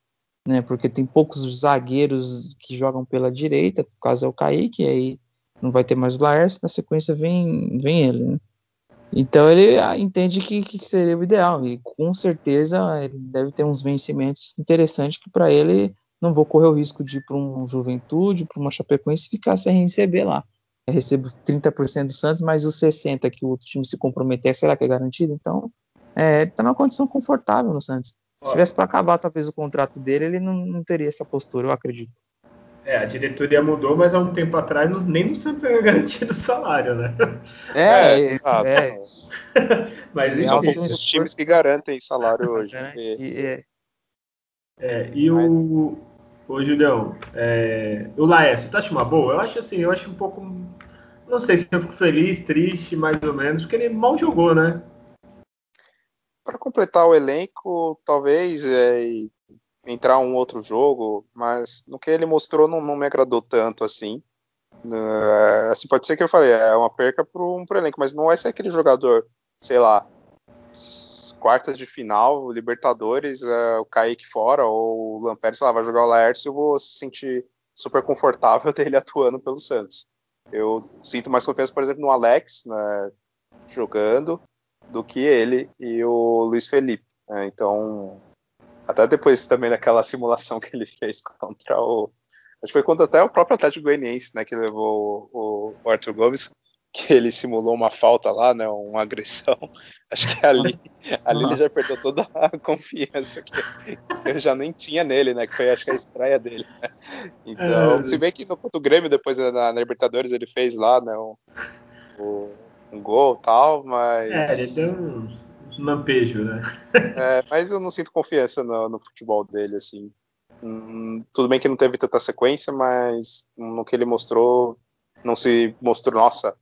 né, porque tem poucos zagueiros que jogam pela direita, no caso é o Kaique, aí não vai ter mais o Laércio, na sequência vem, vem ele. Né? Então ele ah, entende que, que seria o ideal, e com certeza ele deve ter uns vencimentos interessantes que para ele não vou correr o risco de ir para um Juventude, para uma Chapecoense ficar sem receber lá. Eu recebo 30% do Santos, mas os 60% que o outro time se comprometer, será que é garantido? Então, é, ele está numa condição confortável no Santos. Se tivesse para acabar talvez o contrato dele, ele não, não, teria essa postura, eu acredito. É, a diretoria mudou, mas há um tempo atrás não, nem no Santos era (laughs) garantido o salário, né? É, é. é. (laughs) mas isso são os times que garantem salário hoje. E, é. é, e o, o Julião, é, o Laércio, tu acha uma boa? Eu acho assim, eu acho um pouco. Não sei se eu fico feliz, triste, mais ou menos, porque ele mal jogou, né? para completar o elenco, talvez é, entrar um outro jogo, mas no que ele mostrou não, não me agradou tanto assim. Uh, assim pode ser que eu falei, é uma perca para um elenco, mas não vai ser aquele jogador, sei lá, quartas de final, Libertadores, uh, o Kaique fora, ou o Lampérez lá, vai jogar o Laércio, eu vou se sentir super confortável (laughs) dele atuando pelo Santos. Eu sinto mais confiança, por exemplo, no Alex, né, jogando do que ele e o Luiz Felipe. Né? Então, até depois também daquela simulação (laughs) que ele fez contra o. Acho que foi contra até o próprio Atlético Goianiense, né? Que levou o, o Arthur Gomes, que ele simulou uma falta lá, né? Uma agressão. (laughs) Acho que ali, ali ele já perdeu toda a (laughs) confiança que eu já nem tinha nele, né? Que foi acho que a estreia dele. Né? Então, é, se bem que no contra o Grêmio, depois na, na Libertadores, ele fez lá, né? O um gol e tal, mas. É, ele deu um lampejo, né? é, mas eu não sinto confiança no, no futebol dele, assim. Hum, tudo bem que não teve tanta sequência, mas no que ele mostrou, não se mostrou, nossa,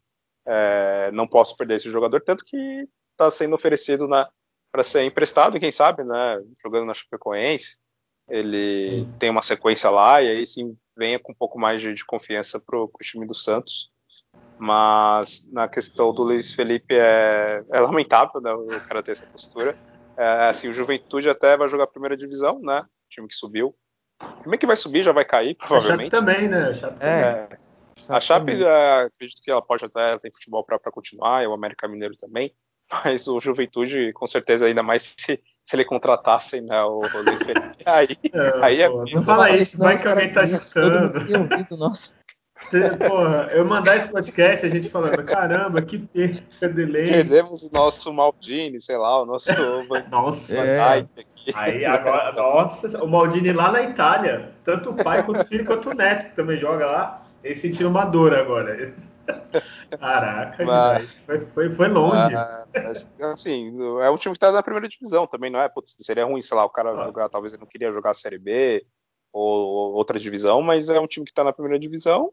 é, não posso perder esse jogador, tanto que está sendo oferecido para ser emprestado, quem sabe, né? Jogando na Chapecoense. Ele tem uma sequência lá e aí sim venha com um pouco mais de, de confiança para o time do Santos. Mas na questão do Luiz Felipe é, é lamentável, né, o cara ter essa postura. É, assim, o Juventude até vai jogar a primeira divisão, né? O time que subiu. Como é que vai subir, já vai cair, provavelmente. A Chape também, né? A Chape, é, a Chape é, acredito que ela pode até ela tem futebol para continuar, e o América Mineiro também. (laughs) Mas o Juventude, com certeza, ainda mais se, se ele contratasse né, o, o Luiz Felipe. Aí é, aí é pô, Não fala isso, vai que alguém tá escutando. Nossa. Porra, eu mandar esse podcast, a gente falando, caramba, que perca de lei. Perdemos o nosso Maldini, sei lá, o nosso (laughs) Nossa, é. Aí agora, nossa, o Maldini lá na Itália, tanto o pai quanto o filho quanto o neto que também joga lá, eles sentiram uma dor agora. (laughs) Caraca, mas, foi, foi, foi longe. Mas, assim, é um time que tá na primeira divisão também, não é? Putz, seria ruim, sei lá, o cara ah. jogar, talvez ele não queria jogar a Série B ou outra divisão, mas é um time que tá na primeira divisão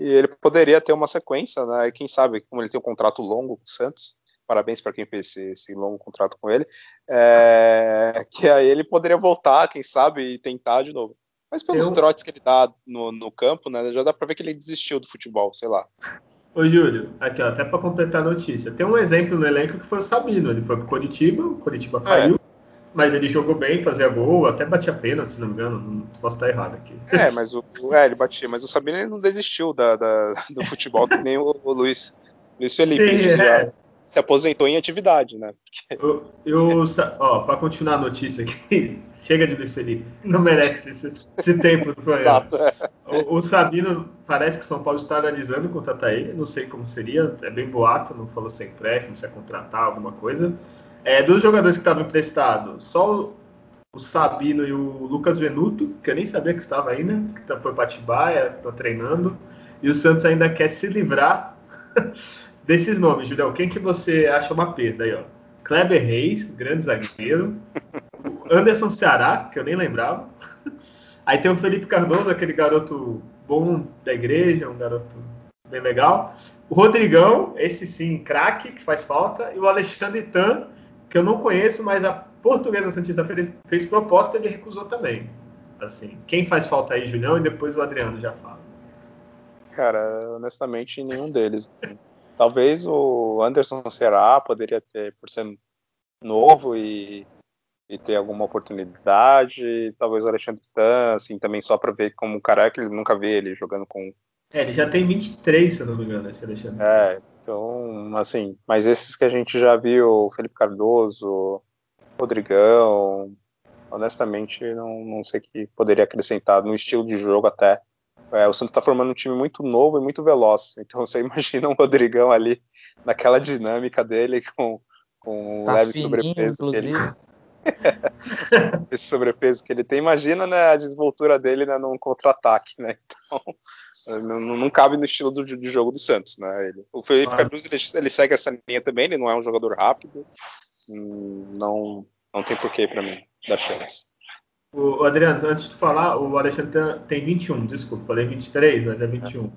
e ele poderia ter uma sequência, né? E quem sabe, como ele tem um contrato longo com o Santos, parabéns para quem fez esse, esse, longo contrato com ele, é, (laughs) que aí ele poderia voltar, quem sabe, e tentar de novo. Mas pelos Eu... trotes que ele dá no, no campo, né, já dá para ver que ele desistiu do futebol, sei lá. Ô Júlio, aqui ó, até para completar a notícia, tem um exemplo no elenco que foi o Sabino, ele foi pro Curitiba, o Curitiba é. Mas ele jogou bem, fazia gol, até batia pênalti, se não me engano. Não posso estar errado aqui. É, mas o, é, ele batia, mas o Sabino não desistiu da, da, do futebol, que nem o, o Luiz, Luiz Felipe. Sim, é. se aposentou em atividade, né? Porque... Eu, eu ó, para continuar a notícia aqui, (laughs) chega de Luiz Felipe, não merece esse, esse tempo do Exato. O, o, Sabino parece que o São Paulo está analisando contratar ele, não sei como seria, é bem boato, não falou sem empréstimo, se é contratar alguma coisa. É, dos jogadores que estavam emprestados, só o, Sabino e o Lucas Venuto, que eu nem sabia que estava ainda, que tá, foi para Atibaia, está treinando, e o Santos ainda quer se livrar (laughs) desses nomes, Julião. Quem que você acha uma perda aí, ó? Kleber Reis, grande zagueiro. Anderson Ceará, que eu nem lembrava. (laughs) Aí tem o Felipe Cardoso, aquele garoto bom da igreja, um garoto bem legal. O Rodrigão, esse sim, craque, que faz falta. E o Alexandre Tan, que eu não conheço, mas a Portuguesa Santista fez proposta e ele recusou também. Assim, quem faz falta aí, Julião? E depois o Adriano já fala. Cara, honestamente, nenhum deles. Assim. Talvez o Anderson Será poderia ter, por ser novo e, e ter alguma oportunidade. Talvez o Alexandre Tan, assim, também só para ver como o cara é, que ele nunca vê ele jogando com. É, ele já tem 23, se eu não me engano, esse Alexandre. É, então, assim, mas esses que a gente já viu, Felipe Cardoso, Rodrigão, honestamente, não, não sei que poderia acrescentar no estilo de jogo até. É, o Santos está formando um time muito novo e muito veloz. (laughs) Então você imagina um Rodrigão ali naquela dinâmica dele com, com tá leve sobrepeso que ele... (laughs) esse sobrepeso que ele tem. Imagina né, a desvoltura dele né, num contra-ataque, né? Então não, não, cabe no estilo do, de jogo do Santos, né? Ele, o Felipe. Cardoso ele, ele, segue essa linha também. Ele não é um jogador rápido. Não não tem porquê para mim dar chance. O Adriano, antes de falar, o Alexandre tem 21, desculpa, falei 23, mas é 21. É,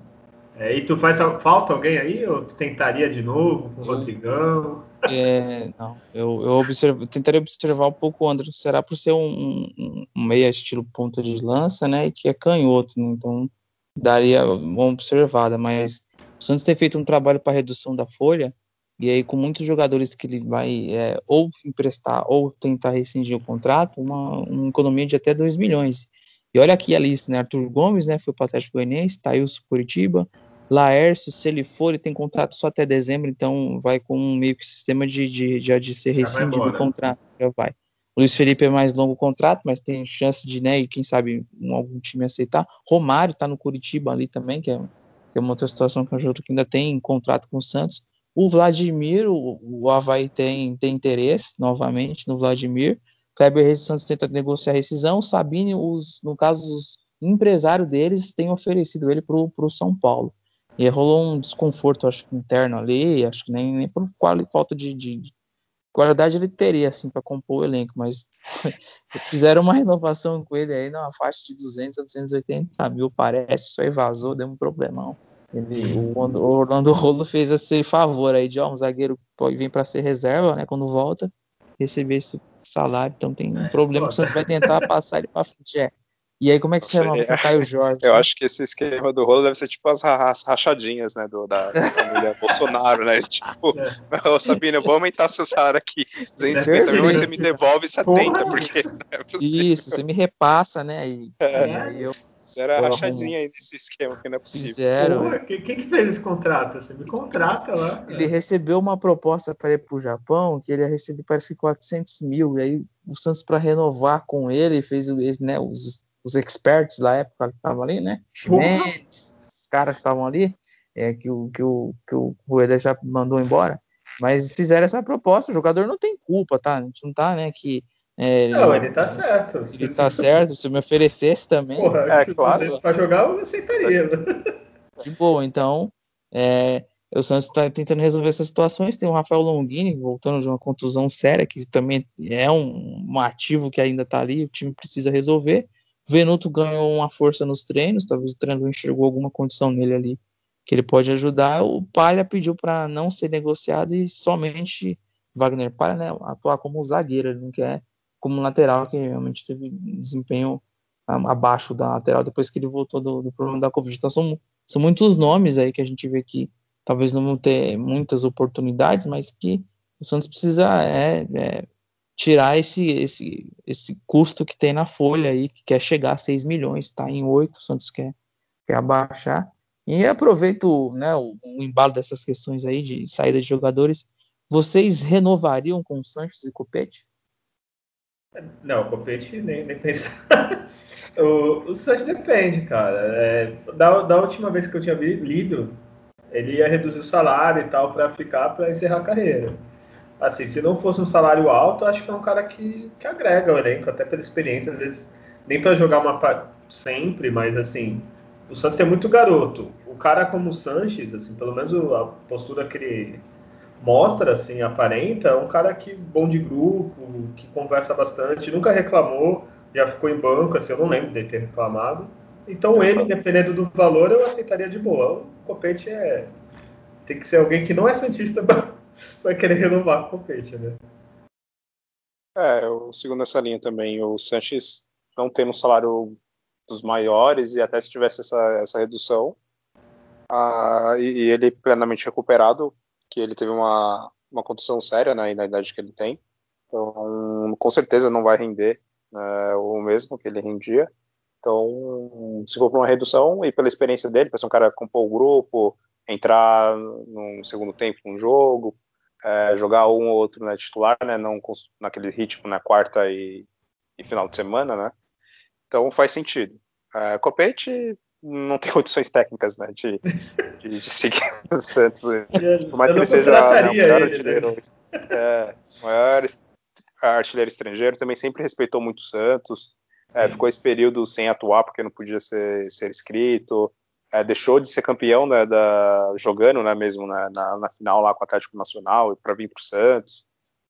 e tu faz falta alguém aí? Ou tu tentaria de novo com o Rodrigão? É, não, eu, eu, observo, tentaria observar um pouco o André. Será por ser um, um, um meia estilo ponta de lança, né? E que é canhoto, né, então daria uma observada. Mas o Santos tem feito um trabalho para redução da folha e aí, com muitos jogadores que ele vai é, ou emprestar ou tentar rescindir o contrato, uma, uma, economia de até 2 milhões. E olha aqui a lista, né? Arthur Gomes, né? Foi para o Atlético Goianiense, Thailson Curitiba, Laércio, se ele for, ele tem contrato só até dezembro, então vai com um meio que sistema de, de, de, de ser rescindido o contrato, já vai. O Luiz Felipe é mais longo contrato, mas tem chance de, né, e quem sabe um, algum time aceitar. Romário está no Curitiba ali também, que é, que é uma outra situação que é um jogador que ainda tem contrato com o Santos. O Vladimir, o, o Havaí tem, tem interesse novamente no Vladimir. Kleber Reis Santos tenta negociar a rescisão. Sabine, os, no caso, os empresários deles têm oferecido ele para o São Paulo. E rolou um desconforto, acho que interno ali, acho que nem, nem por qual, falta de, de, de, qualidade ele teria, assim, para compor o elenco, mas (laughs) fizeram uma renovação com ele aí numa faixa de 200 a 280 mil, parece, isso aí vazou, deu um problemão. Ele, o, Orlando Rolo fez esse favor aí de ó, um zagueiro pode vir para ser reserva, né? Quando volta, receber esse salário. Então tem um é, problema que Santos vai tentar passar ele para frente. É. E aí, como é que você renova com o Caio Jorge? (laughs) Eu né? acho que esse esquema do rolo deve ser tipo as, rachadinhas, né? Do, da, da família (laughs) Bolsonaro, né? Tipo, é. (laughs) ô Sabina, eu vou aumentar seu salário aqui. 250 mil, mas você me devolve 70, Porra, porque não é possível. Isso, você me repassa, né? E, é. e aí eu Fizeram a rachadinha aí nesse esquema, que não é possível. Fizeram. Quem que, que fez esse contrato? Você me contrata lá. Ele recebeu uma proposta para ir para o Japão, que ele ia receber parece 400 mil. E aí o Santos, para renovar com ele, fez né, os, os experts da época que estavam ali, né? Mendes, os caras que estavam ali, é, que, o, que, o, que o Rueda já mandou embora. Mas fizeram essa proposta, o jogador não tem culpa, tá? A gente não tá, né, que é, não, ele tá certo. Ele tá certo, se me oferecesse também. Porra, é, claro. Pra jogar, eu aceitaria. De boa, então. É, o Santos está tentando resolver essas situações. Tem o Rafael Longini voltando de uma contusão séria, que também é um, um ativo que ainda está ali, o time precisa resolver. Venuto ganhou uma força nos treinos, talvez o treinador enxergou alguma condição nele ali que ele pode ajudar. O Palha pediu para não ser negociado e somente Wagner Palha né, atuar como zagueiro, ele não quer como lateral, que realmente teve desempenho abaixo da lateral depois que ele voltou do, do problema da Covid. Então são, são muitos nomes aí que a gente vê que talvez não vão ter muitas oportunidades, mas que o Santos precisa é, é, tirar esse, esse, esse custo que tem na folha aí, que quer chegar a 6 milhões, está em 8, o Santos quer, quer abaixar. E aproveito né, o, o embalo dessas questões aí de saída de jogadores Vocês renovariam com o Sanches e Copete? Não, o Copete nem, nem pensar. (laughs) o, o Sanches depende, cara. É, da, da última vez que eu tinha lido, ele ia reduzir o salário e tal para ficar para encerrar a carreira. Assim, se não fosse um salário alto, acho que é um cara que, que agrega o elenco, até pela experiência, às vezes nem para jogar uma sempre, mas assim, o Santos tem muito garoto. O cara como o Sanches, assim, pelo menos a postura que ele mostra, assim, aparenta, é um cara que bom de grupo, que conversa bastante, nunca reclamou, já ficou em banco, assim, eu não lembro de ter reclamado. Então é ele, dependendo do valor, eu aceitaria de boa. O Copete é tem que ser alguém que não é santista (laughs) para querer renovar com o Copete, né? É, eu sigo nessa linha também. O Sanches não tem um salário dos maiores e até se tivesse essa, essa redução ah, e, e, ele plenamente recuperado, que ele teve uma, uma condição séria né, na idade que ele tem, então com certeza não vai render né, o mesmo que ele rendia. Então, se for para uma redução e pela experiência dele, para ser um cara compor o grupo, entrar no segundo tempo no jogo, é, jogar um ou outro né, titular, né, não naquele ritmo na né, quarta e, e, final de semana, né? Então faz sentido. É, Copete não tem (laughs) condições técnicas né, de, de, de seguir (laughs) o Santos, por mais que ele seja né, o maior artilheiro, né? é, maior artilheiro estrangeiro, também sempre respeitou muito o Santos. É, ficou esse período sem atuar porque não podia ser, ser inscrito é, deixou de ser campeão né, da, jogando né, mesmo né, na, na, final lá com o Atlético Nacional para vir para o Santos.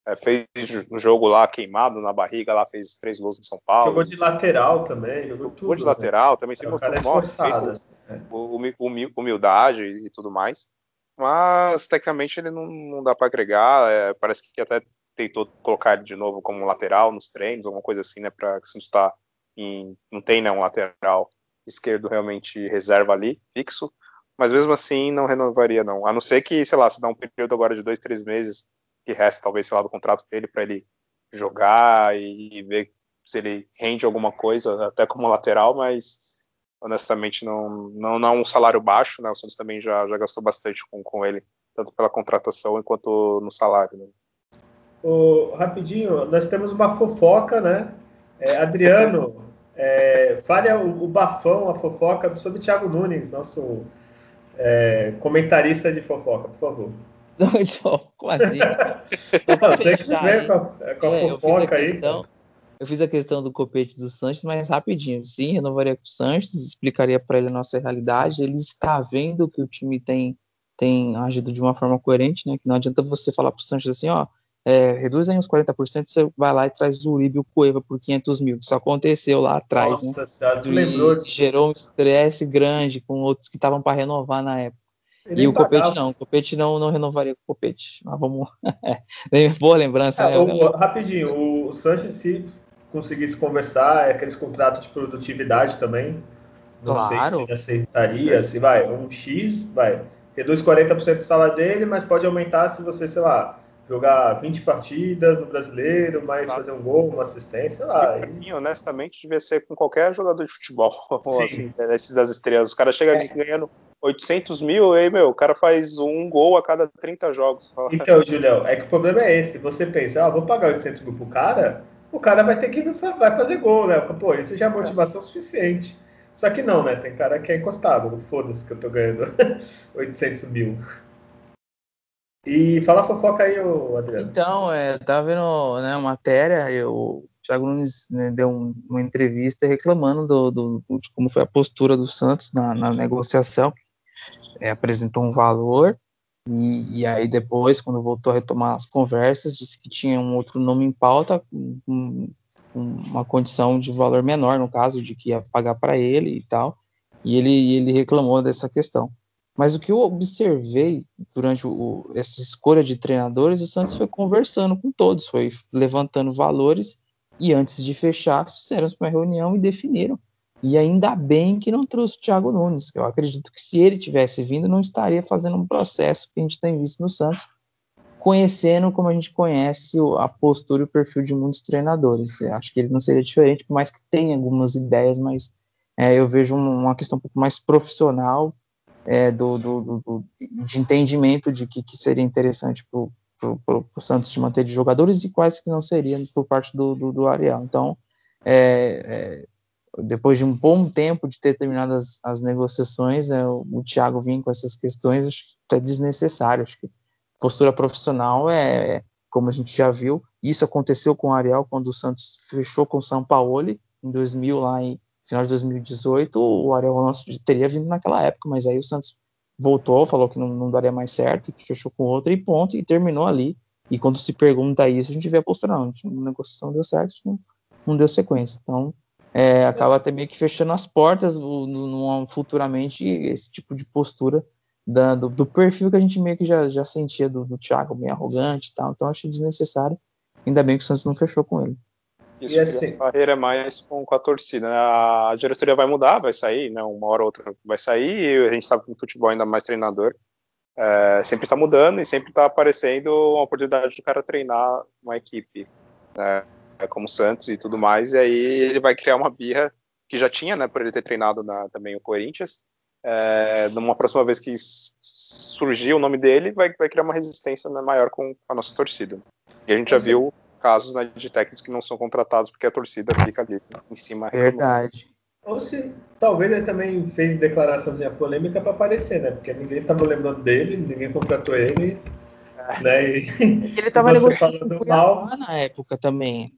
É, fez um jogo lá queimado na barriga, lá fez três gols em São Paulo. Jogou de lateral também, jogou, jogou tudo, de né? lateral, também se mostrou nossa, assim, é. humildade e tudo mais. Mas tecnicamente ele não, não dá para agregar. É, parece que até tentou colocar ele de novo como lateral nos treinos, alguma coisa assim, né? Para que se está em, não tem né, um lateral esquerdo realmente reserva ali, fixo, mas mesmo assim não renovaria não. A não ser que, sei lá, se dá um período agora de dois, três meses que resta talvez, sei lá, do contrato dele para ele jogar e, e, ver se ele rende alguma coisa, até como lateral, mas honestamente não, não, não é um salário baixo, né? O Santos também já, já gastou bastante com, com ele, tanto pela contratação quanto no salário. Né? O, rapidinho, nós temos uma fofoca, né? É, Adriano (laughs) É, fale o, o, bafão, a fofoca sobre Thiago Nunes, nosso é, comentarista de fofoca, por favor. (laughs) Não, como assim? Você que vem com a, com a é, fofoca eu questão, aí. Eu fiz a questão do copete do Sanches, mas rapidinho. Sim, renovaria com o Sanches, explicaria para ele a nossa realidade. Ele está vendo que o time tem, tem agido de uma forma coerente, né? Que não adianta você falar para o Sanches assim, ó, é, reduz aí uns 40%, você vai lá e traz o Uribe e o Cueva por 500 mil. Isso aconteceu lá atrás, Nossa, né? Senhora, e lembrou gerou um estresse grande com outros que estavam para renovar na época. Ele e o pagava. Copete não, o Copete não, não renovaria com o Copete. Mas vamos. (laughs) Boa lembrança, né? O, rapidinho, o Sanches, se conseguisse conversar, é aqueles contratos de produtividade também. Não claro. sei se aceitaria, se vai, um X, vai, reduz 40% do salário dele, mas pode aumentar se você, sei lá, jogar 20 partidas no brasileiro, mais claro. fazer um gol, uma assistência, sei lá. E, mim, honestamente, devia ser com qualquer jogador de futebol, (laughs) assim, né, esses das estrelas. Os caras chegam é. ganhando 800 mil, aí, meu, o cara faz um gol a cada 30 jogos. Então, Julião, é que o problema é esse. Você pensa, ah, vou pagar 800 mil pro cara, o cara vai ter que vai fazer gol, né? Pô, isso já é motivação suficiente. Só que não, né? Tem cara que é encostado. Foda-se que eu tô ganhando (laughs) 800 mil. E fala fofoca aí, Adriano. Então, é, tava vendo né, matéria, eu, o Thiago Nunes né, deu um, uma entrevista reclamando do, do, de como foi a postura do Santos na, na negociação. É, apresentou um valor e, e, aí depois, quando voltou a retomar as conversas, disse que tinha um outro nome em pauta, um, uma condição de valor menor, no caso, de que ia pagar para ele e tal. E ele, ele reclamou dessa questão. Mas o que eu observei durante o, essa escolha de treinadores, o Santos foi conversando com todos, foi levantando valores e antes de fechar, fizeram uma reunião e definiram. E ainda bem que não trouxe o Thiago Nunes. Eu acredito que se ele tivesse vindo, não estaria fazendo um processo que a gente tem visto no Santos, conhecendo como a gente conhece a postura e o perfil de muitos treinadores. Eu acho que ele não seria diferente, por mais que tenha algumas ideias, mas é, eu vejo uma questão um pouco mais profissional é, do, do, do, de entendimento de que, que seria interessante para o Santos de manter de jogadores e quais que não seriam por parte do, do, do Ariel. Então, é, é, depois de um bom tempo de ter terminado as, as negociações, é, o, o Thiago vinha com essas questões, acho que é desnecessário. Acho que postura profissional é, como a gente já viu, isso aconteceu com o Ariel quando o Santos fechou com o São Paulo em 2000, lá em final de 2018, o Ariel nosso teria vindo naquela época, mas aí o Santos voltou, falou que não, não daria mais certo, que fechou com outro e ponto, e terminou ali. E quando se pergunta isso, a gente vê a postura, não, a negociação deu certo, não, não deu sequência. Então, é, acaba até meio que fechando as portas no, futuramente esse tipo de postura da, do, do, perfil que a gente meio que já, já sentia do, do Thiago, meio arrogante e tal. Então, achei desnecessário. Ainda bem que o Santos não fechou com ele. Isso e assim, barreira é mais com, com, a torcida. Né? A diretoria vai mudar, vai sair, né? uma hora ou outra vai sair, e a gente sabe que no futebol, ainda mais treinador, é, sempre está mudando e sempre está aparecendo uma oportunidade do cara treinar uma equipe, né? É como o Santos e tudo mais, e aí ele vai criar uma birra que já tinha, né, por ele ter treinado na, também o Corinthians. É, numa próxima vez que surgir o nome dele, vai, vai criar uma resistência né, maior com a nossa torcida. E a gente já viu casos né, de técnicos que não são contratados porque a torcida fica ali em cima. Verdade. Ou se talvez ele também fez declaraçãozinha polêmica para aparecer, né? Porque ninguém estava lembrando dele, ninguém contratou ele. É. Né? E, ele estava (laughs) negociando com mal. na época também,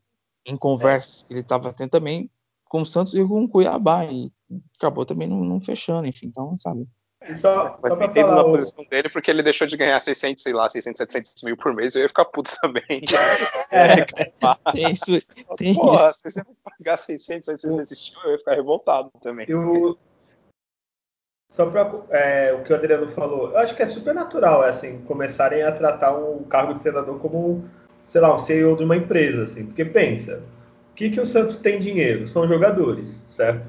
em conversas é. que ele estava tendo também com o Santos e com o Cuiabá. E acabou também não, não fechando, enfim, então, sabe? Só, Mas só falar, na o... posição dele porque ele deixou de ganhar 600, sei lá, 600, 700 mil por mês, eu ia ficar puto também. (laughs) É, tem isso. Tem Porra, isso. se você pagar 600, 700 nesse estilo, eu ia ficar revoltado também. Eu, só para é, o que o Adriano falou, eu acho que é super natural, é, assim, começarem a tratar um cargo de treinador como, sei lá, um CEO de uma empresa, assim, porque pensa, o que, que o Santos tem dinheiro? São jogadores, certo?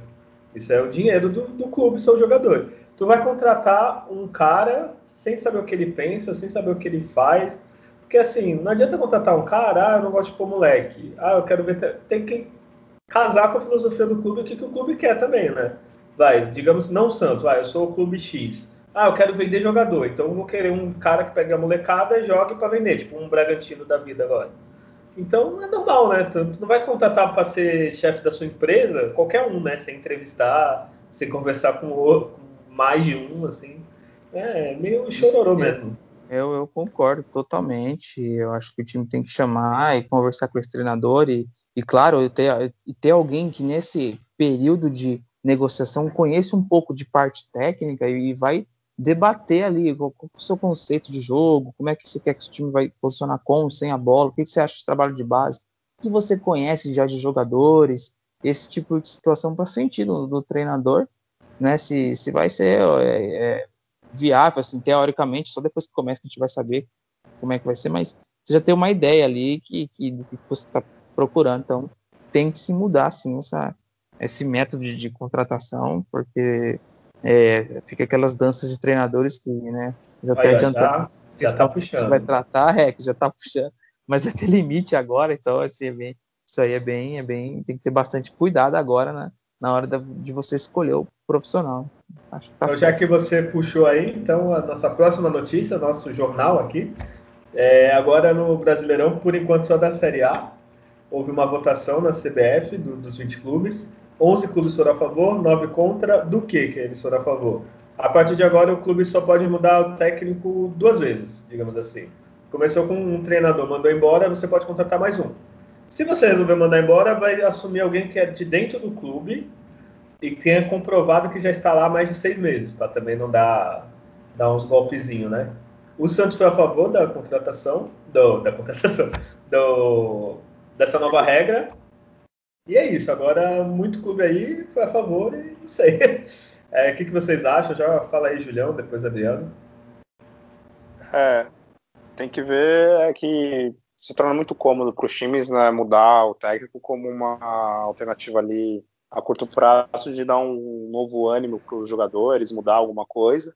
Isso é o dinheiro do, do clube, são jogadores tu vai contratar um cara sem saber o que ele pensa, sem saber o que ele faz. Porque assim, não adianta contratar um cara, ah, eu não gosto de pôr moleque. Ah, eu quero ver. Tem que casar com a filosofia do clube o que, que o clube quer também, né? Vai, digamos, não o Santos, vai, eu sou o clube X. Ah, eu quero vender jogador, então eu vou querer um cara que pegue a molecada e jogue para vender, tipo um Bragantino da vida agora. Então é normal, né? Tu, tu não vai contratar para ser chefe da sua empresa qualquer um, né? Sem entrevistar, sem conversar com o, mais de um, assim. É meio chororô mesmo. Eu, eu concordo totalmente. Eu acho que o time tem que chamar e conversar com esse treinador e, e claro, ter, e ter alguém que nesse período de negociação conheça um pouco de parte técnica e, e vai debater ali qual, qual é o seu conceito de jogo, como é que você quer que o time vai posicionar com, sem a bola, o que, que você acha de trabalho de base, o que você conhece já de jogadores, esse tipo de situação para sentir do, do treinador né, se, se vai ser é, é, viável, assim, teoricamente, só depois que começa que a gente vai saber como é que vai ser, mas você já tem uma ideia ali que, que, do que você está procurando, então tem que se mudar, assim, essa, esse método de, de contratação, porque é, fica aquelas danças de treinadores que, né, já está adiantando. Já, já tá puxando. Você vai tratar, é, que já está puxando, mas vai ter limite agora, então, assim, é bem, isso aí é bem, é bem, tem que ter bastante cuidado agora, né, na hora de você escolher o profissional. Acho que tá então, já que você puxou aí, então a nossa próxima notícia, nosso jornal aqui, é agora no Brasileirão, por enquanto só da Série A, houve uma votação na CBF do, dos 20 clubes, 11 clubes foram a favor, 9 contra, do que que eles foram a favor? A partir de agora o clube só pode mudar o técnico duas vezes, digamos assim. Começou com um treinador, mandou embora, você pode contratar mais um. Se você resolver mandar embora, vai assumir alguém que é de dentro do clube e tenha comprovado que já está lá há mais de seis meses, para também não dar, dar uns golpezinhos, né? O Santos foi a favor da contratação, do, da contratação, (laughs) do, dessa nova regra. E é isso. Agora, muito clube aí foi a favor e não sei. (laughs) É, o que, que vocês acham? Já fala aí, Julião, depois Adriano. É, tem que ver é que se torna muito cômodo para os times né, mudar o técnico como uma alternativa ali a curto prazo de dar um novo ânimo para os jogadores, mudar alguma coisa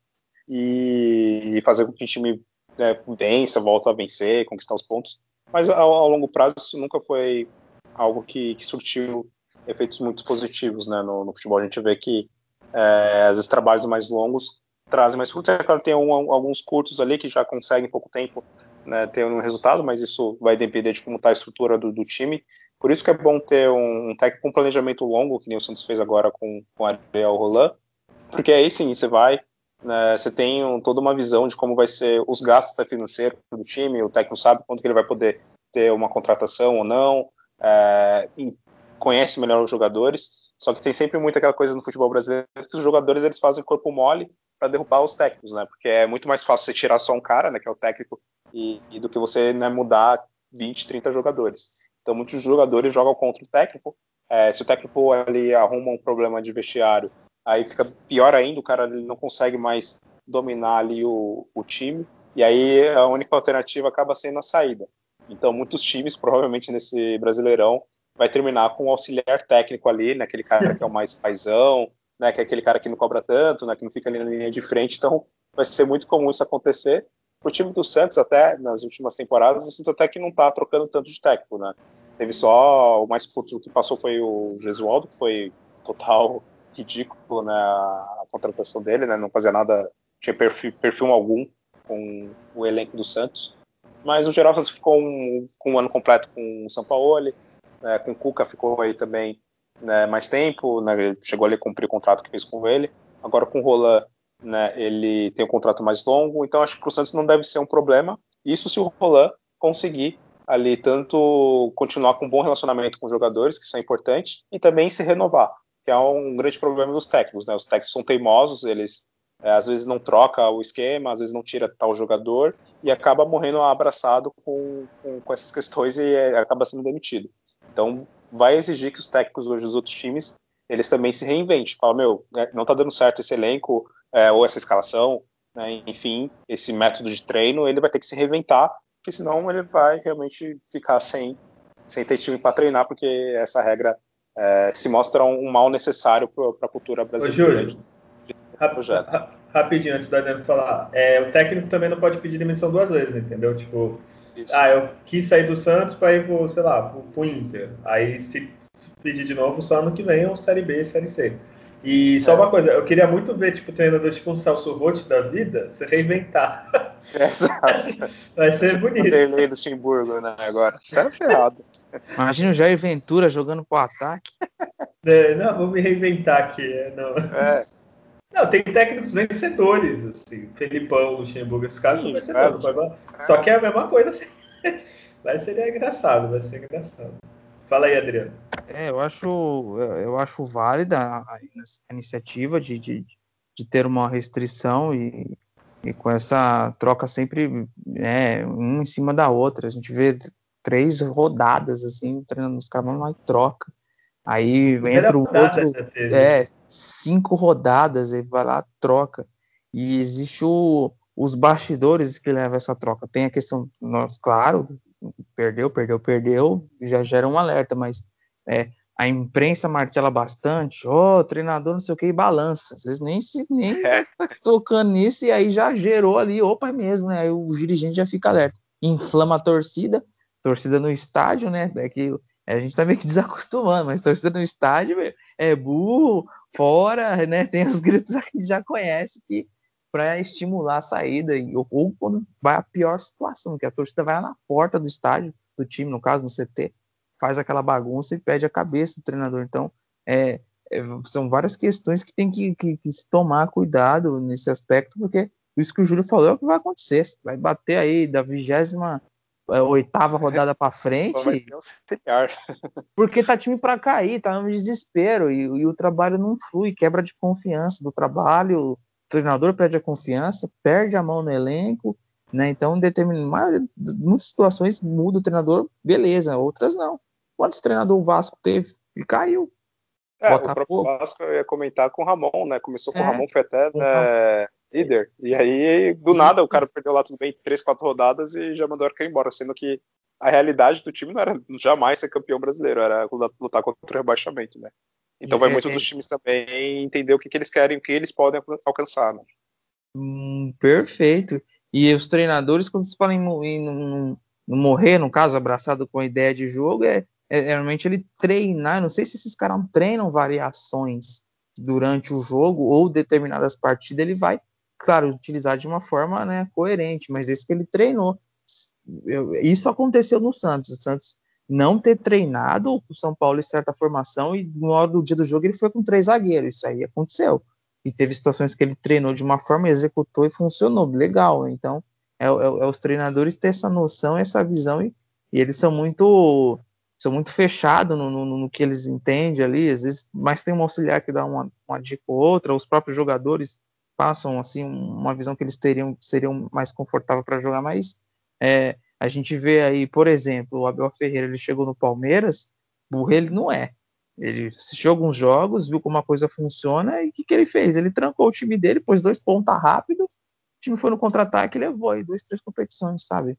e fazer com que o time né, vença, volta a vencer, conquistar os pontos. Mas ao, ao longo prazo isso nunca foi algo que, que surtiu efeitos muito positivos né, no, no, futebol. A gente vê que é, às vezes trabalhos mais longos trazem mais frutos. É claro, tem um, alguns curtos ali que já conseguem em pouco tempo né, ter um resultado, mas isso vai depender de como está a estrutura do, do, time. Por isso que é bom ter um, um técnico com planejamento longo, que nem o Santos fez agora com, com Ariel Roland, porque aí sim você vai, né, você tem um, toda uma visão de como vai ser os gastos financeiros do time, o técnico sabe quanto que ele vai poder ter uma contratação ou não, é, conhece melhor os jogadores, só que tem sempre muito aquela coisa no futebol brasileiro que os jogadores eles fazem corpo mole para derrubar os técnicos, né? Porque é muito mais fácil você tirar só um cara, né, que é o técnico, e, e do que você né, mudar 20, 30 jogadores. Então muitos jogadores jogam contra o técnico. É, se o técnico ali arruma um problema de vestiário, aí fica pior ainda, o cara ele não consegue mais dominar ali o, o time, e aí a única alternativa acaba sendo a saída. Então muitos times, provavelmente nesse Brasileirão, vai terminar com um auxiliar técnico ali, né, aquele cara que é o mais paisão, né, que é aquele cara que não cobra tanto, né, que não fica ali na linha de frente, então vai ser muito comum isso acontecer, o time do Santos, até nas últimas temporadas, o Santos até que não está trocando tanto de técnico, né? Teve só o mais puto que passou foi o Gesualdo, que foi total (laughs) ridículo, né? A contratação dele, né? Não fazia nada, tinha perfil, perfil algum com o elenco do Santos. Mas no geral, o Santos ficou um, com um ano completo com o São Paulo, né? com o Cuca ficou aí também né, mais tempo, né? chegou ali a cumprir o contrato que fez com ele. Agora com o Roland né, ele tem um contrato mais longo, então acho que para o Santos não deve ser um problema. Isso se o Roland conseguir ali tanto continuar com um bom relacionamento com os jogadores, que são importantes, e também se renovar, que é um grande problema dos técnicos. Né? Os técnicos são teimosos, eles é, às vezes não troca o esquema, às vezes não tira tal jogador e acaba morrendo abraçado com, com, com essas (laughs) questões e é, acaba sendo demitido. Então vai exigir que os técnicos hoje dos outros times eles também se reinventem. Fala, meu, né, não tá dando certo esse elenco, é, ou essa escalação, né, enfim, esse método de treino, ele vai ter que se reinventar, porque senão ele vai realmente ficar sem, sem ter time para treinar, porque essa regra é, se mostra um, um mal necessário para a cultura brasileira. Ô, Júlio, rap, rapidinho, antes do Adriano falar, é, o técnico também não pode pedir demissão duas vezes, entendeu? Tipo, Isso. ah, eu quis sair do Santos para ir pro, sei lá, pro, pro Inter. Aí se pedir de novo só ano que vem ou Série B Série C. E só é. uma coisa, eu queria muito ver, tipo, treinadores tipo um Celso Rotti da vida se reinventar. (laughs) Exato. Vai ser bonito. Vanderlei Luxemburgo, né, agora. (laughs) Tá ferrado. Imagina o Jair Ventura jogando pro ataque. É, não, vou me reinventar aqui. É, não. É. Não, tem técnicos vencedores, assim. Felipão, Luxemburgo, esses caras são vencedores. É. Só que é a mesma coisa. Assim. (laughs) Vai ser engraçado, vai ser engraçado. Fala aí, Adriano. É, eu acho, eu acho válida a, iniciativa de, de, de, ter uma restrição e, e com essa troca sempre é, um em cima da outra. A gente vê três rodadas assim, treinando os caras lá e troca. Aí entra o outro, é, cinco rodadas, ele vai lá, troca. E existe o, os bastidores que levam essa troca. Tem a questão, nós, claro, perdeu, perdeu, perdeu, já gera um alerta, mas é, a imprensa martela bastante, ó, oh, treinador não sei o que, e balança. Às vezes nem se nem é. tá tocando nisso, e aí já gerou ali, opa, é mesmo, né? Aí o dirigente já fica alerta. Inflama a torcida, torcida no estádio, né? É que a gente tá meio que desacostumando, mas torcida no estádio é burro, fora, né? Tem os (laughs) gritos que já conhece que para estimular a saída, ou, ou, quando vai a pior situação, que a torcida vai na porta do estádio, do time, no caso, no CT, faz aquela bagunça e pede a cabeça do treinador. Então, é, é, são várias questões que tem que, que, que, se tomar cuidado nesse aspecto, porque isso que o Júlio falou é o que vai acontecer. Vai bater aí da vigésima é, oitava rodada para frente. (laughs) porque tá time para cair, tá no desespero e, e, o trabalho não flui, quebra de confiança do trabalho, treinador perde a confiança, perde a mão no elenco, né? Então, em muitas situações muda o treinador, beleza, outras não. Quantos treinadores o Vasco teve? E caiu. É, Botafogo. o Vasco ia comentar com o Ramon, né? Começou com é, o Ramon, foi até né, líder. E aí, do nada, o cara perdeu lá tudo bem, três, quatro rodadas e já mandou o cara embora, sendo que a realidade do time não era jamais ser campeão brasileiro, era lutar contra o rebaixamento, né? Então vai muito dos times também entender o que, que eles querem, o que eles podem alcançar. Né? Hum, perfeito. E os treinadores, quando se falam em, em, em, morrer, no caso, abraçado com a ideia de jogo, é, é realmente ele treinar. Não sei se esses caras treinam variações durante o jogo ou determinadas partidas, ele vai, claro, utilizar de uma forma né, coerente, mas esse que ele treinou. isso aconteceu no Santos. O Santos não ter treinado o São Paulo em certa formação e no hora do dia do jogo ele foi com três zagueiros. Isso aí aconteceu. E teve situações que ele treinou de uma forma, executou e funcionou. Legal. Então, é, é, é os treinadores ter essa noção, essa visão e, e eles são muito são muito fechados no, no, no, que eles entendem ali, às vezes, mas tem um auxiliar que dá uma, uma dica ou outra, os próprios jogadores passam assim uma visão que eles teriam seriam mais confortável para jogar, mas é, a gente vê aí, por exemplo, o Abel Ferreira, ele chegou no Palmeiras, burro ele não é. Ele assistiu alguns jogos, viu como a coisa funciona e o que, que ele fez? Ele trancou o time dele, pôs dois pontos rápido, o time foi no contra-ataque e levou aí duas, três competições, sabe?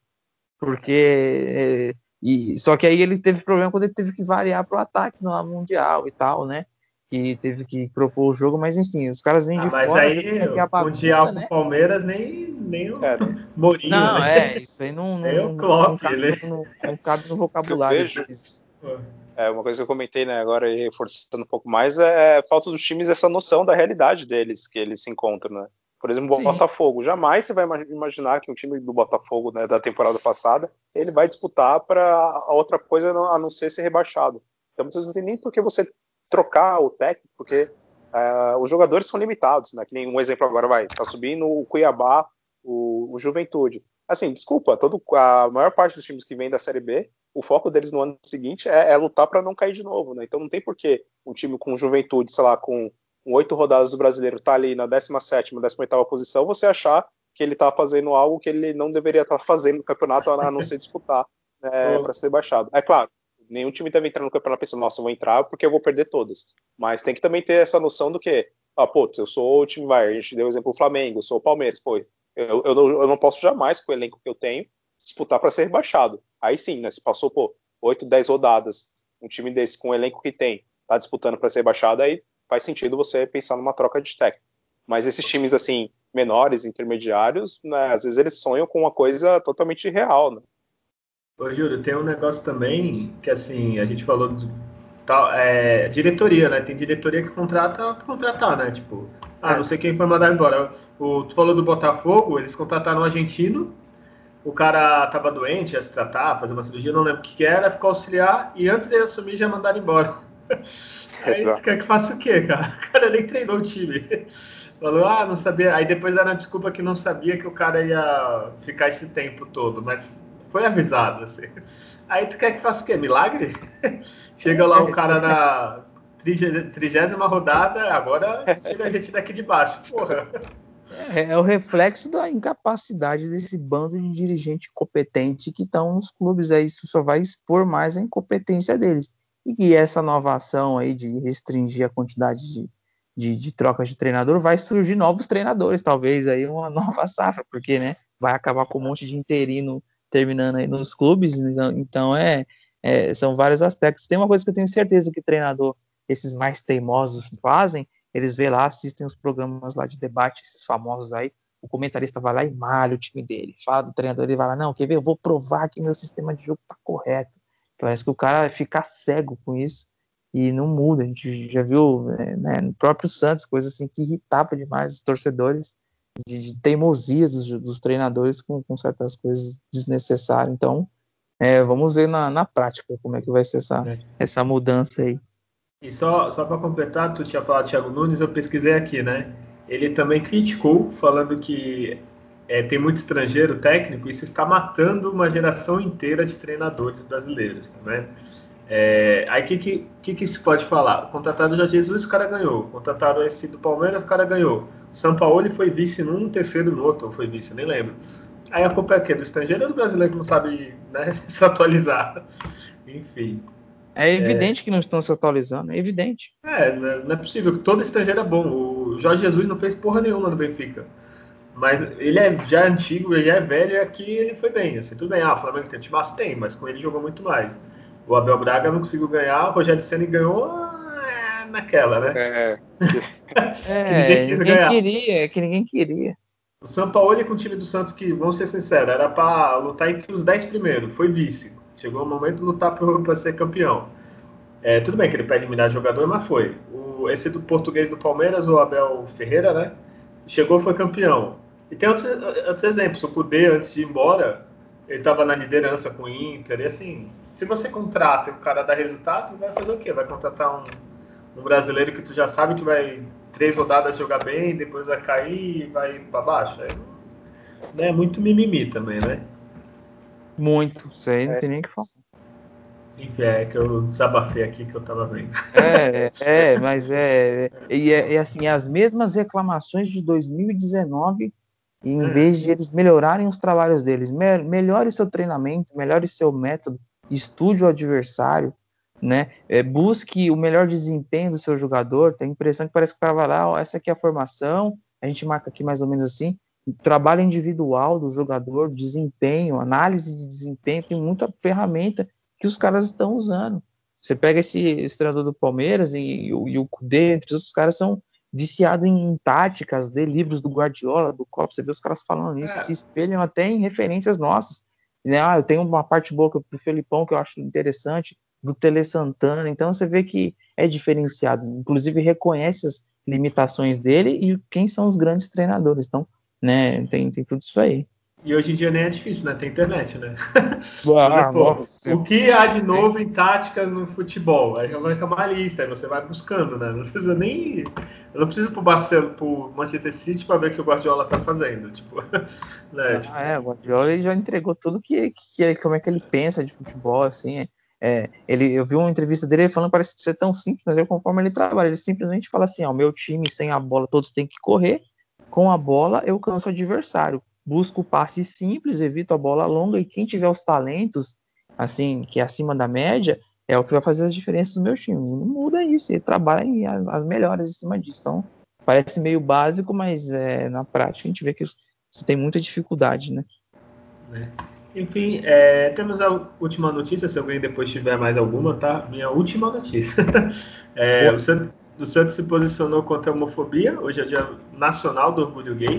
Porque e, só que aí ele teve problema quando ele teve que variar para o ataque no Mundial e tal, né? Que teve que propor o jogo, mas enfim, os caras vêm de ah, mas fora. Mas aí, o bagunça, Mundial né? com o Palmeiras, nem, nem o é. Mourinho, Não, né? é, isso aí não, não, nem o Klopp, não, cabe, ele... não, não cabe no vocabulário deles. É, uma coisa que eu comentei né, agora e reforçando um pouco mais é a falta dos times essa noção da realidade deles que eles se encontram, né? Por exemplo, o Botafogo. Jamais você vai imaginar que um time do Botafogo né, da temporada passada ele vai disputar para outra coisa a não ser ser rebaixado. Então não tem nem por que você trocar o técnico, porque uh, os jogadores são limitados. Né? Que nem um exemplo agora vai, tá subindo o Cuiabá, o, o Juventude. Assim, desculpa, todo, a maior parte dos times que vem da Série B, o foco deles no ano seguinte é, é lutar para não cair de novo. Né? Então não tem por que um time com Juventude, sei lá, com com oito rodadas do brasileiro tá ali na 17 18 posição, você achar que ele tá fazendo algo que ele não deveria estar tá fazendo no campeonato, a não ser disputar né, (laughs) para ser baixado. É claro, nenhum time deve entrar no campeonato pensando, nossa, eu vou entrar porque eu vou perder todas. Mas tem que também ter essa noção do que, ah, pô, eu sou o time, vai, a gente deu o exemplo do Flamengo, eu sou o Palmeiras, pô, eu, eu, eu não posso jamais, com o elenco que eu tenho, disputar para ser rebaixado. Aí sim, né, se passou, pô, 8, 10 rodadas, um time desse com o elenco que tem, tá disputando para ser rebaixado, aí faz sentido você pensar numa troca de técnico. Mas esses times assim menores, intermediários, né, às vezes eles sonham com uma coisa totalmente real, né? Ô, Júlio, tem um negócio também que assim a gente falou de tal, é, diretoria, né? Tem diretoria que contrata contratar, né? Tipo, ah, é. não sei quem foi mandar embora. O, tu falou do Botafogo, eles contrataram um argentino. O cara tava doente, ia se tratar, fazer uma cirurgia, não lembro o que, que era, ficou auxiliar e antes dele assumir já mandaram embora. (laughs) Aí tu quer que faça o quê, cara? (laughs) O cara nem treinou o time. Falou, ah, não sabia. Aí depois era a desculpa que não sabia que o cara ia ficar esse tempo todo, mas foi avisado, assim. Aí tu quer que faça o quê? Milagre? (laughs) Chega lá o cara na trigésima rodada, agora tira a gente daqui de baixo, porra. É, é, o reflexo da incapacidade desse bando de dirigente competente que estão nos clubes. Aí isso só vai expor mais a incompetência deles e que essa nova ação aí de restringir a quantidade de, de, de trocas de treinador vai surgir novos treinadores, talvez aí uma (laughs) nova safra, porque né, vai acabar com um monte de interino terminando aí nos clubes, então, então é, é, são vários aspectos. Tem uma coisa que eu tenho certeza que treinador, esses mais teimosos fazem, eles vê lá, assistem os programas lá de debate, esses famosos aí, o comentarista vai lá e malha o time dele, fala do treinador, ele vai lá, não, quer ver, eu vou provar que meu sistema de jogo tá correto, Parece que o cara fica cego com isso e não muda. A gente já viu né, né, no próprio Santos coisas assim que irritava demais os torcedores, de, de teimosias dos, dos treinadores com, com, certas coisas desnecessárias. Então, é, vamos ver na, na, prática como é que vai ser essa, é. essa mudança aí. E só, só para completar, tu tinha falado Thiago Nunes, eu pesquisei aqui, né? Ele também criticou, falando que é, tem muito estrangeiro técnico, isso está matando uma geração inteira de treinadores brasileiros, né? É, aí o que, que, que, que se pode falar? Contrataram o Jorge Jesus, o cara ganhou. Contrataram esse do Palmeiras, o cara ganhou. O São Paulo foi vice num, terceiro no outro, foi vice, nem lembro. Aí a culpa é quê? Do estrangeiro ou do brasileiro que não sabe né, (laughs) se atualizar? Enfim. É evidente é... que não estão se atualizando, é evidente. É, não é possível. Todo estrangeiro é bom. O Jorge Jesus não fez porra nenhuma no Benfica. Mas ele é já antigo, ele é velho e aqui ele foi bem. Assim, tudo bem, ah, o Flamengo tem timaço? Tem, mas com ele jogou muito mais. O Abel Braga não conseguiu ganhar, o Rogério Senna ganhou é, naquela, né? É, é (laughs) que ninguém quis ninguém ganhar. Queria, que ninguém queria. O São Paulo com o time do Santos, que, vamos ser sinceros, era para lutar entre os 10 primeiros, foi vice. Chegou o momento de lutar para ser campeão. É, tudo bem que ele pede eliminar jogador, mas foi. O, esse do português do Palmeiras, o Abel Ferreira, né? Chegou foi campeão. E tem outros, outros exemplos. O Kudê, antes de ir embora, ele estava na liderança com o Inter, e assim, se você contrata e o cara dá resultado, vai fazer o quê? Vai contratar um, um brasileiro que tu já sabe que vai três rodadas jogar bem, depois vai cair e vai para baixo. É, né, muito mimimi também, né? Muito, isso aí não é. tem nem o que falar. Enfim, é que eu desabafei aqui que eu tava vendo. É, é, mas é, e é, é assim, as mesmas reclamações de 2019 em hum. vez de eles melhorarem os trabalhos deles, me melhore o seu treinamento, melhore o seu método, estude o adversário, né? É, busque o melhor desempenho do seu jogador. Tem a impressão que parece que o cara vai lá, ó, essa aqui é a formação, a gente marca aqui mais ou menos assim. Trabalho individual do jogador, desempenho, análise de desempenho, tem muita ferramenta que os caras estão usando. Você pega esse, esse treinador do Palmeiras e, e, e o Cudê, entre os caras são viciado em táticas, de livros do Guardiola, do Klopp, você vê os caras falando isso, é. se espelham até em referências nossas. Né? Ah, eu tenho uma parte boa do Felipão que eu acho interessante, do Tele Santana, então você vê que é diferenciado, inclusive reconhece as limitações dele e quem são os grandes treinadores, então, né, tem, tem tudo isso aí. E hoje em dia nem é difícil, né? Tem internet, né? (laughs) Ah, pô, o que há de novo em táticas no futebol? Aí vai ter uma lista, aí você vai buscando, né? Não precisa nem. Eu não preciso pro Barcelona, pro Manchester City para ver o que o Guardiola tá fazendo. Tipo, (laughs) né? Ah, é, o Guardiola ele já entregou tudo que, que, como é que ele pensa de futebol, assim. É, ele, eu vi uma entrevista dele falando parece ser tão simples, mas eu conforme ele trabalha, ele simplesmente fala assim: ó, meu time sem a bola todos têm que correr, com a bola eu canso o adversário busco o passe simples, evito a bola longa e quem tiver os talentos, assim, que é acima da média, é o que vai fazer as diferenças no meu time. Não muda isso, ele trabalha em as, as melhores em cima disso. Então, parece meio básico, mas é, na prática a gente vê que você tem muita dificuldade, né? É. Enfim, é, temos a última notícia, se alguém depois tiver mais alguma, tá? Minha última notícia. (laughs) é, o, Santos, o Santos se posicionou contra a homofobia, hoje é dia nacional do orgulho gay.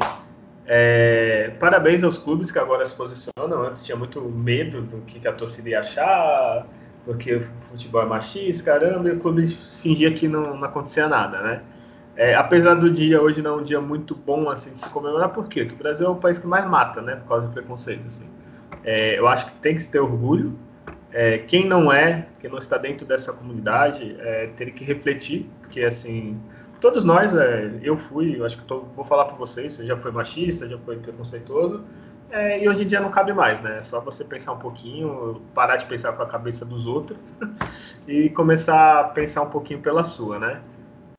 É, parabéns aos clubes que agora se posicionam. Antes tinha muito medo do que a torcida ia achar, porque o futebol é machista, caramba, e o clube fingia que não, não acontecia nada, né? É, apesar do dia hoje não é um dia muito bom assim de se comemorar, por quê? Porque o Brasil é o país que mais mata, né? Por causa do preconceito. Assim. É, eu acho que tem que se ter orgulho. É, quem não é, quem não está dentro dessa comunidade, é, teria que refletir, porque assim todos nós, é, eu fui, eu acho que tô, vou falar para vocês, você já foi machista, já foi preconceituoso, é, e hoje em dia não cabe mais, né? É só você pensar um pouquinho, parar de pensar com a cabeça dos outros (laughs) e começar a pensar um pouquinho pela sua, né?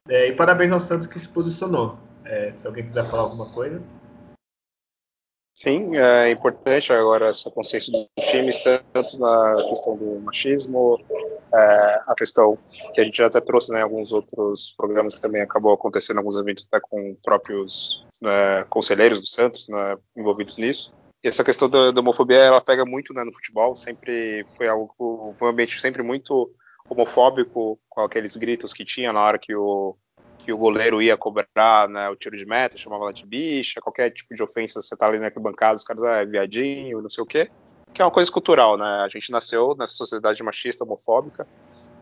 É, e parabéns ao Santos que se posicionou. É, se alguém quiser falar alguma coisa. Sim, é importante agora essa consciência dos times, tanto na questão do machismo, é, a questão que a gente já até trouxe né, em alguns outros programas que também acabou acontecendo alguns eventos até com próprios né, conselheiros do Santos né, envolvidos nisso. E essa questão da, da, homofobia ela pega muito né, no futebol, sempre foi algo, foi um ambiente sempre muito homofóbico, com aqueles gritos que tinha na hora que o que o goleiro ia cobrar né, o tiro de meta, chamava ela de bicha, qualquer tipo de ofensa, você tá ali na arquibancada, os caras, ah, é viadinho, não sei o quê, que é uma coisa cultural, né? A gente nasceu nessa sociedade machista, homofóbica,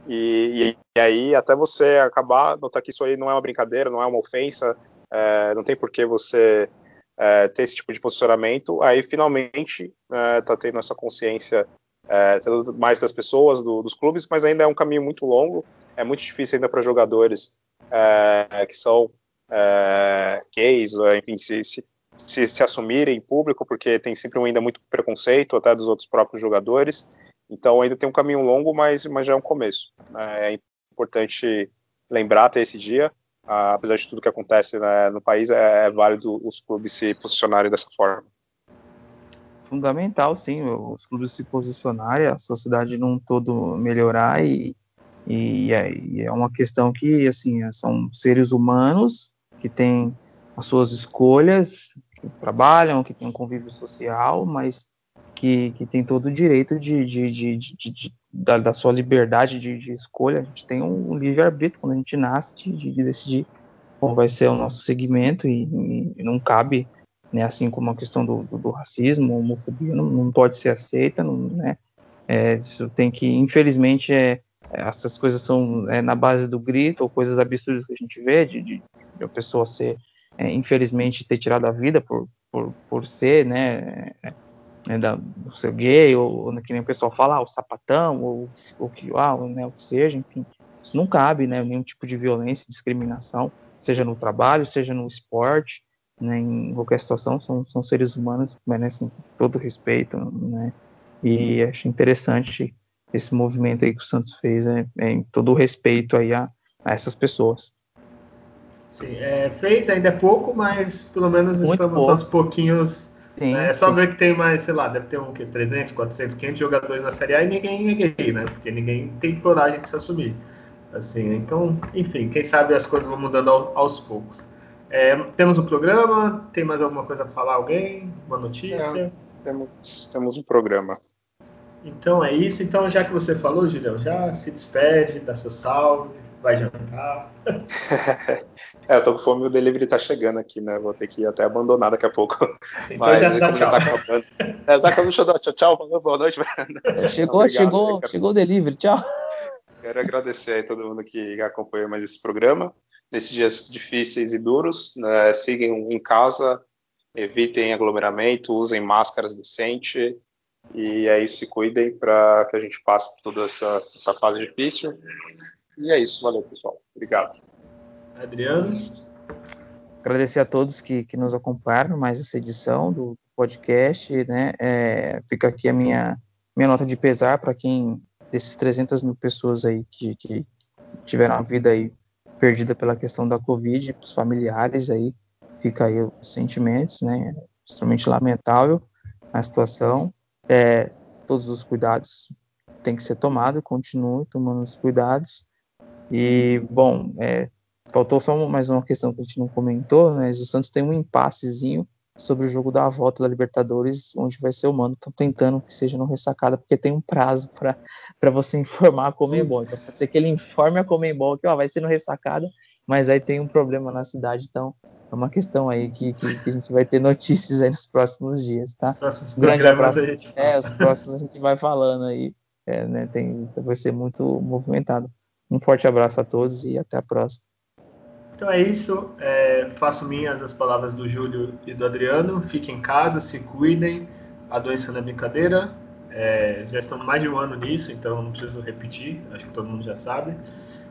e, e, aí até você acabar, notar que isso aí não é uma brincadeira, não é uma ofensa, é, não tem por que você é, ter esse tipo de posicionamento, aí finalmente é, tá tendo essa consciência é, mais das pessoas, do, dos clubes, mas ainda é um caminho muito longo, é muito difícil ainda para jogadores é, que são é, gays, enfim, se, se, se, se, assumirem em público, porque tem sempre ainda muito preconceito até dos outros próprios jogadores. Então ainda tem um caminho longo, mas, mas já é um começo. É importante lembrar até esse dia, apesar de tudo que acontece né, no país, é, é válido os clubes se posicionarem dessa forma fundamental, sim, os clubes se posicionarem, a sociedade num todo melhorar e, e é, e é uma questão que, assim, são seres humanos que têm as suas escolhas, trabalham, que têm um convívio social, mas que, que tem todo o direito de, de, de, de da, da, sua liberdade de, escolha. A gente tem um, livre-arbítrio quando a gente nasce de, decidir qual vai ser o nosso segmento e, e não cabe, né, assim como a questão do, do, do racismo, homofobia não, não pode ser aceita, não, né, é, isso tem que, infelizmente, é, essas coisas são é, na base do grito ou coisas absurdas que a gente vê de, de, de a pessoa ser é, infelizmente ter tirado a vida por, por, por ser né né, da, do seu gay, ou, que nem o pessoal fala, ah, o sapatão, ou, ou que, ah, né, o que seja, enfim. Isso não cabe, né? Nenhum tipo de violência, discriminação, seja no trabalho, seja no esporte, né, em qualquer situação, são, são seres humanos que merecem todo respeito, né? E acho interessante esse movimento aí que o Santos fez, é, é em todo o respeito aí a, a essas pessoas. Sim, é, fez ainda é pouco, mas pelo menos Muito estamos pouco. aos pouquinhos. Sim, é só sim. ver que tem mais, sei lá, deve ter um que 300, 400, 500 jogadores na Série A e ninguém é gay, né? Porque ninguém tem coragem de se assumir. Assim, então, enfim, quem sabe as coisas vão mudando aos poucos. É, temos um programa, tem mais alguma coisa para falar? Alguém? Uma notícia? É, temos, temos um programa. Então é isso. Então, já que você falou, Julião, já se despede, dá seu salve, vai jantar. (laughs) é, eu tô com fome e o delivery tá chegando aqui, né? Vou ter que até abandonar daqui a pouco. Então (laughs) Mas já, dá já tá acabando. É, tá acabando, tchau, tchau, boa noite. (laughs) Chegou, Obrigado, chegou, chegou o delivery, tchau. Quero agradecer a todo mundo que acompanhou mais esse programa. Nesses dias difíceis e duros, né, sigam em casa, evitem aglomeramento, usem máscaras decentes e é isso, se cuidem para que a gente passe por toda essa, essa fase difícil. E é isso, valeu pessoal. Obrigado. Adriano? Agradecer a todos que, que nos acompanharam mais essa edição do podcast, né? É, fica aqui a minha, minha nota de pesar para quem desses 300 mil pessoas aí que, que tiveram a vida aí perdida pela questão da Covid, os familiares aí, fica aí os sentimentos, né? Extremamente lamentável a situação. É, todos os cuidados têm que ser tomados, continue tomando os cuidados. E, bom, é, faltou só mais uma questão que a gente não comentou, mas o Santos tem um impassezinho sobre o jogo da volta da Libertadores, onde vai ser o mano. Estão tentando que seja no ressacada, porque tem um prazo para você (laughs) informar a Comembol. Então pode ser que ele informe a Comembol que ó, vai ser no ressacada, mas aí tem um problema na cidade, então é uma questão aí que, que, que a gente vai ter notícias aí nos próximos dias, tá? Próximos grande abraço. É, os próximos a gente vai falando aí. É, né, tem, vai ser muito movimentado. Um forte abraço a todos e até a próxima. Então é isso. É, faço minhas as palavras do Júlio e do Adriano. Fiquem em casa, se cuidem. A doença não é brincadeira. É, já estamos mais de um ano nisso, então não preciso repetir. Acho que todo mundo já sabe.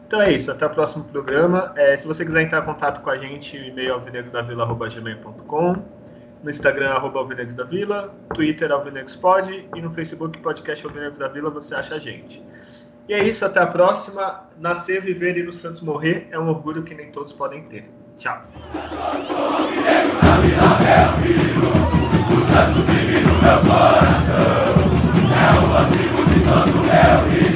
Então é isso. Até o próximo programa. É, se você quiser entrar em contato com a gente, e-mail é alvinegosdavila.gmail.com no Instagram, arroba Twitter, Alvinegos Pod, e no Facebook, podcast Alvinegos da Vila, você acha a gente. E é isso, até a próxima. Nascer, viver e no Santos morrer é um orgulho que nem todos podem ter. Tchau. É o antigo de é rio.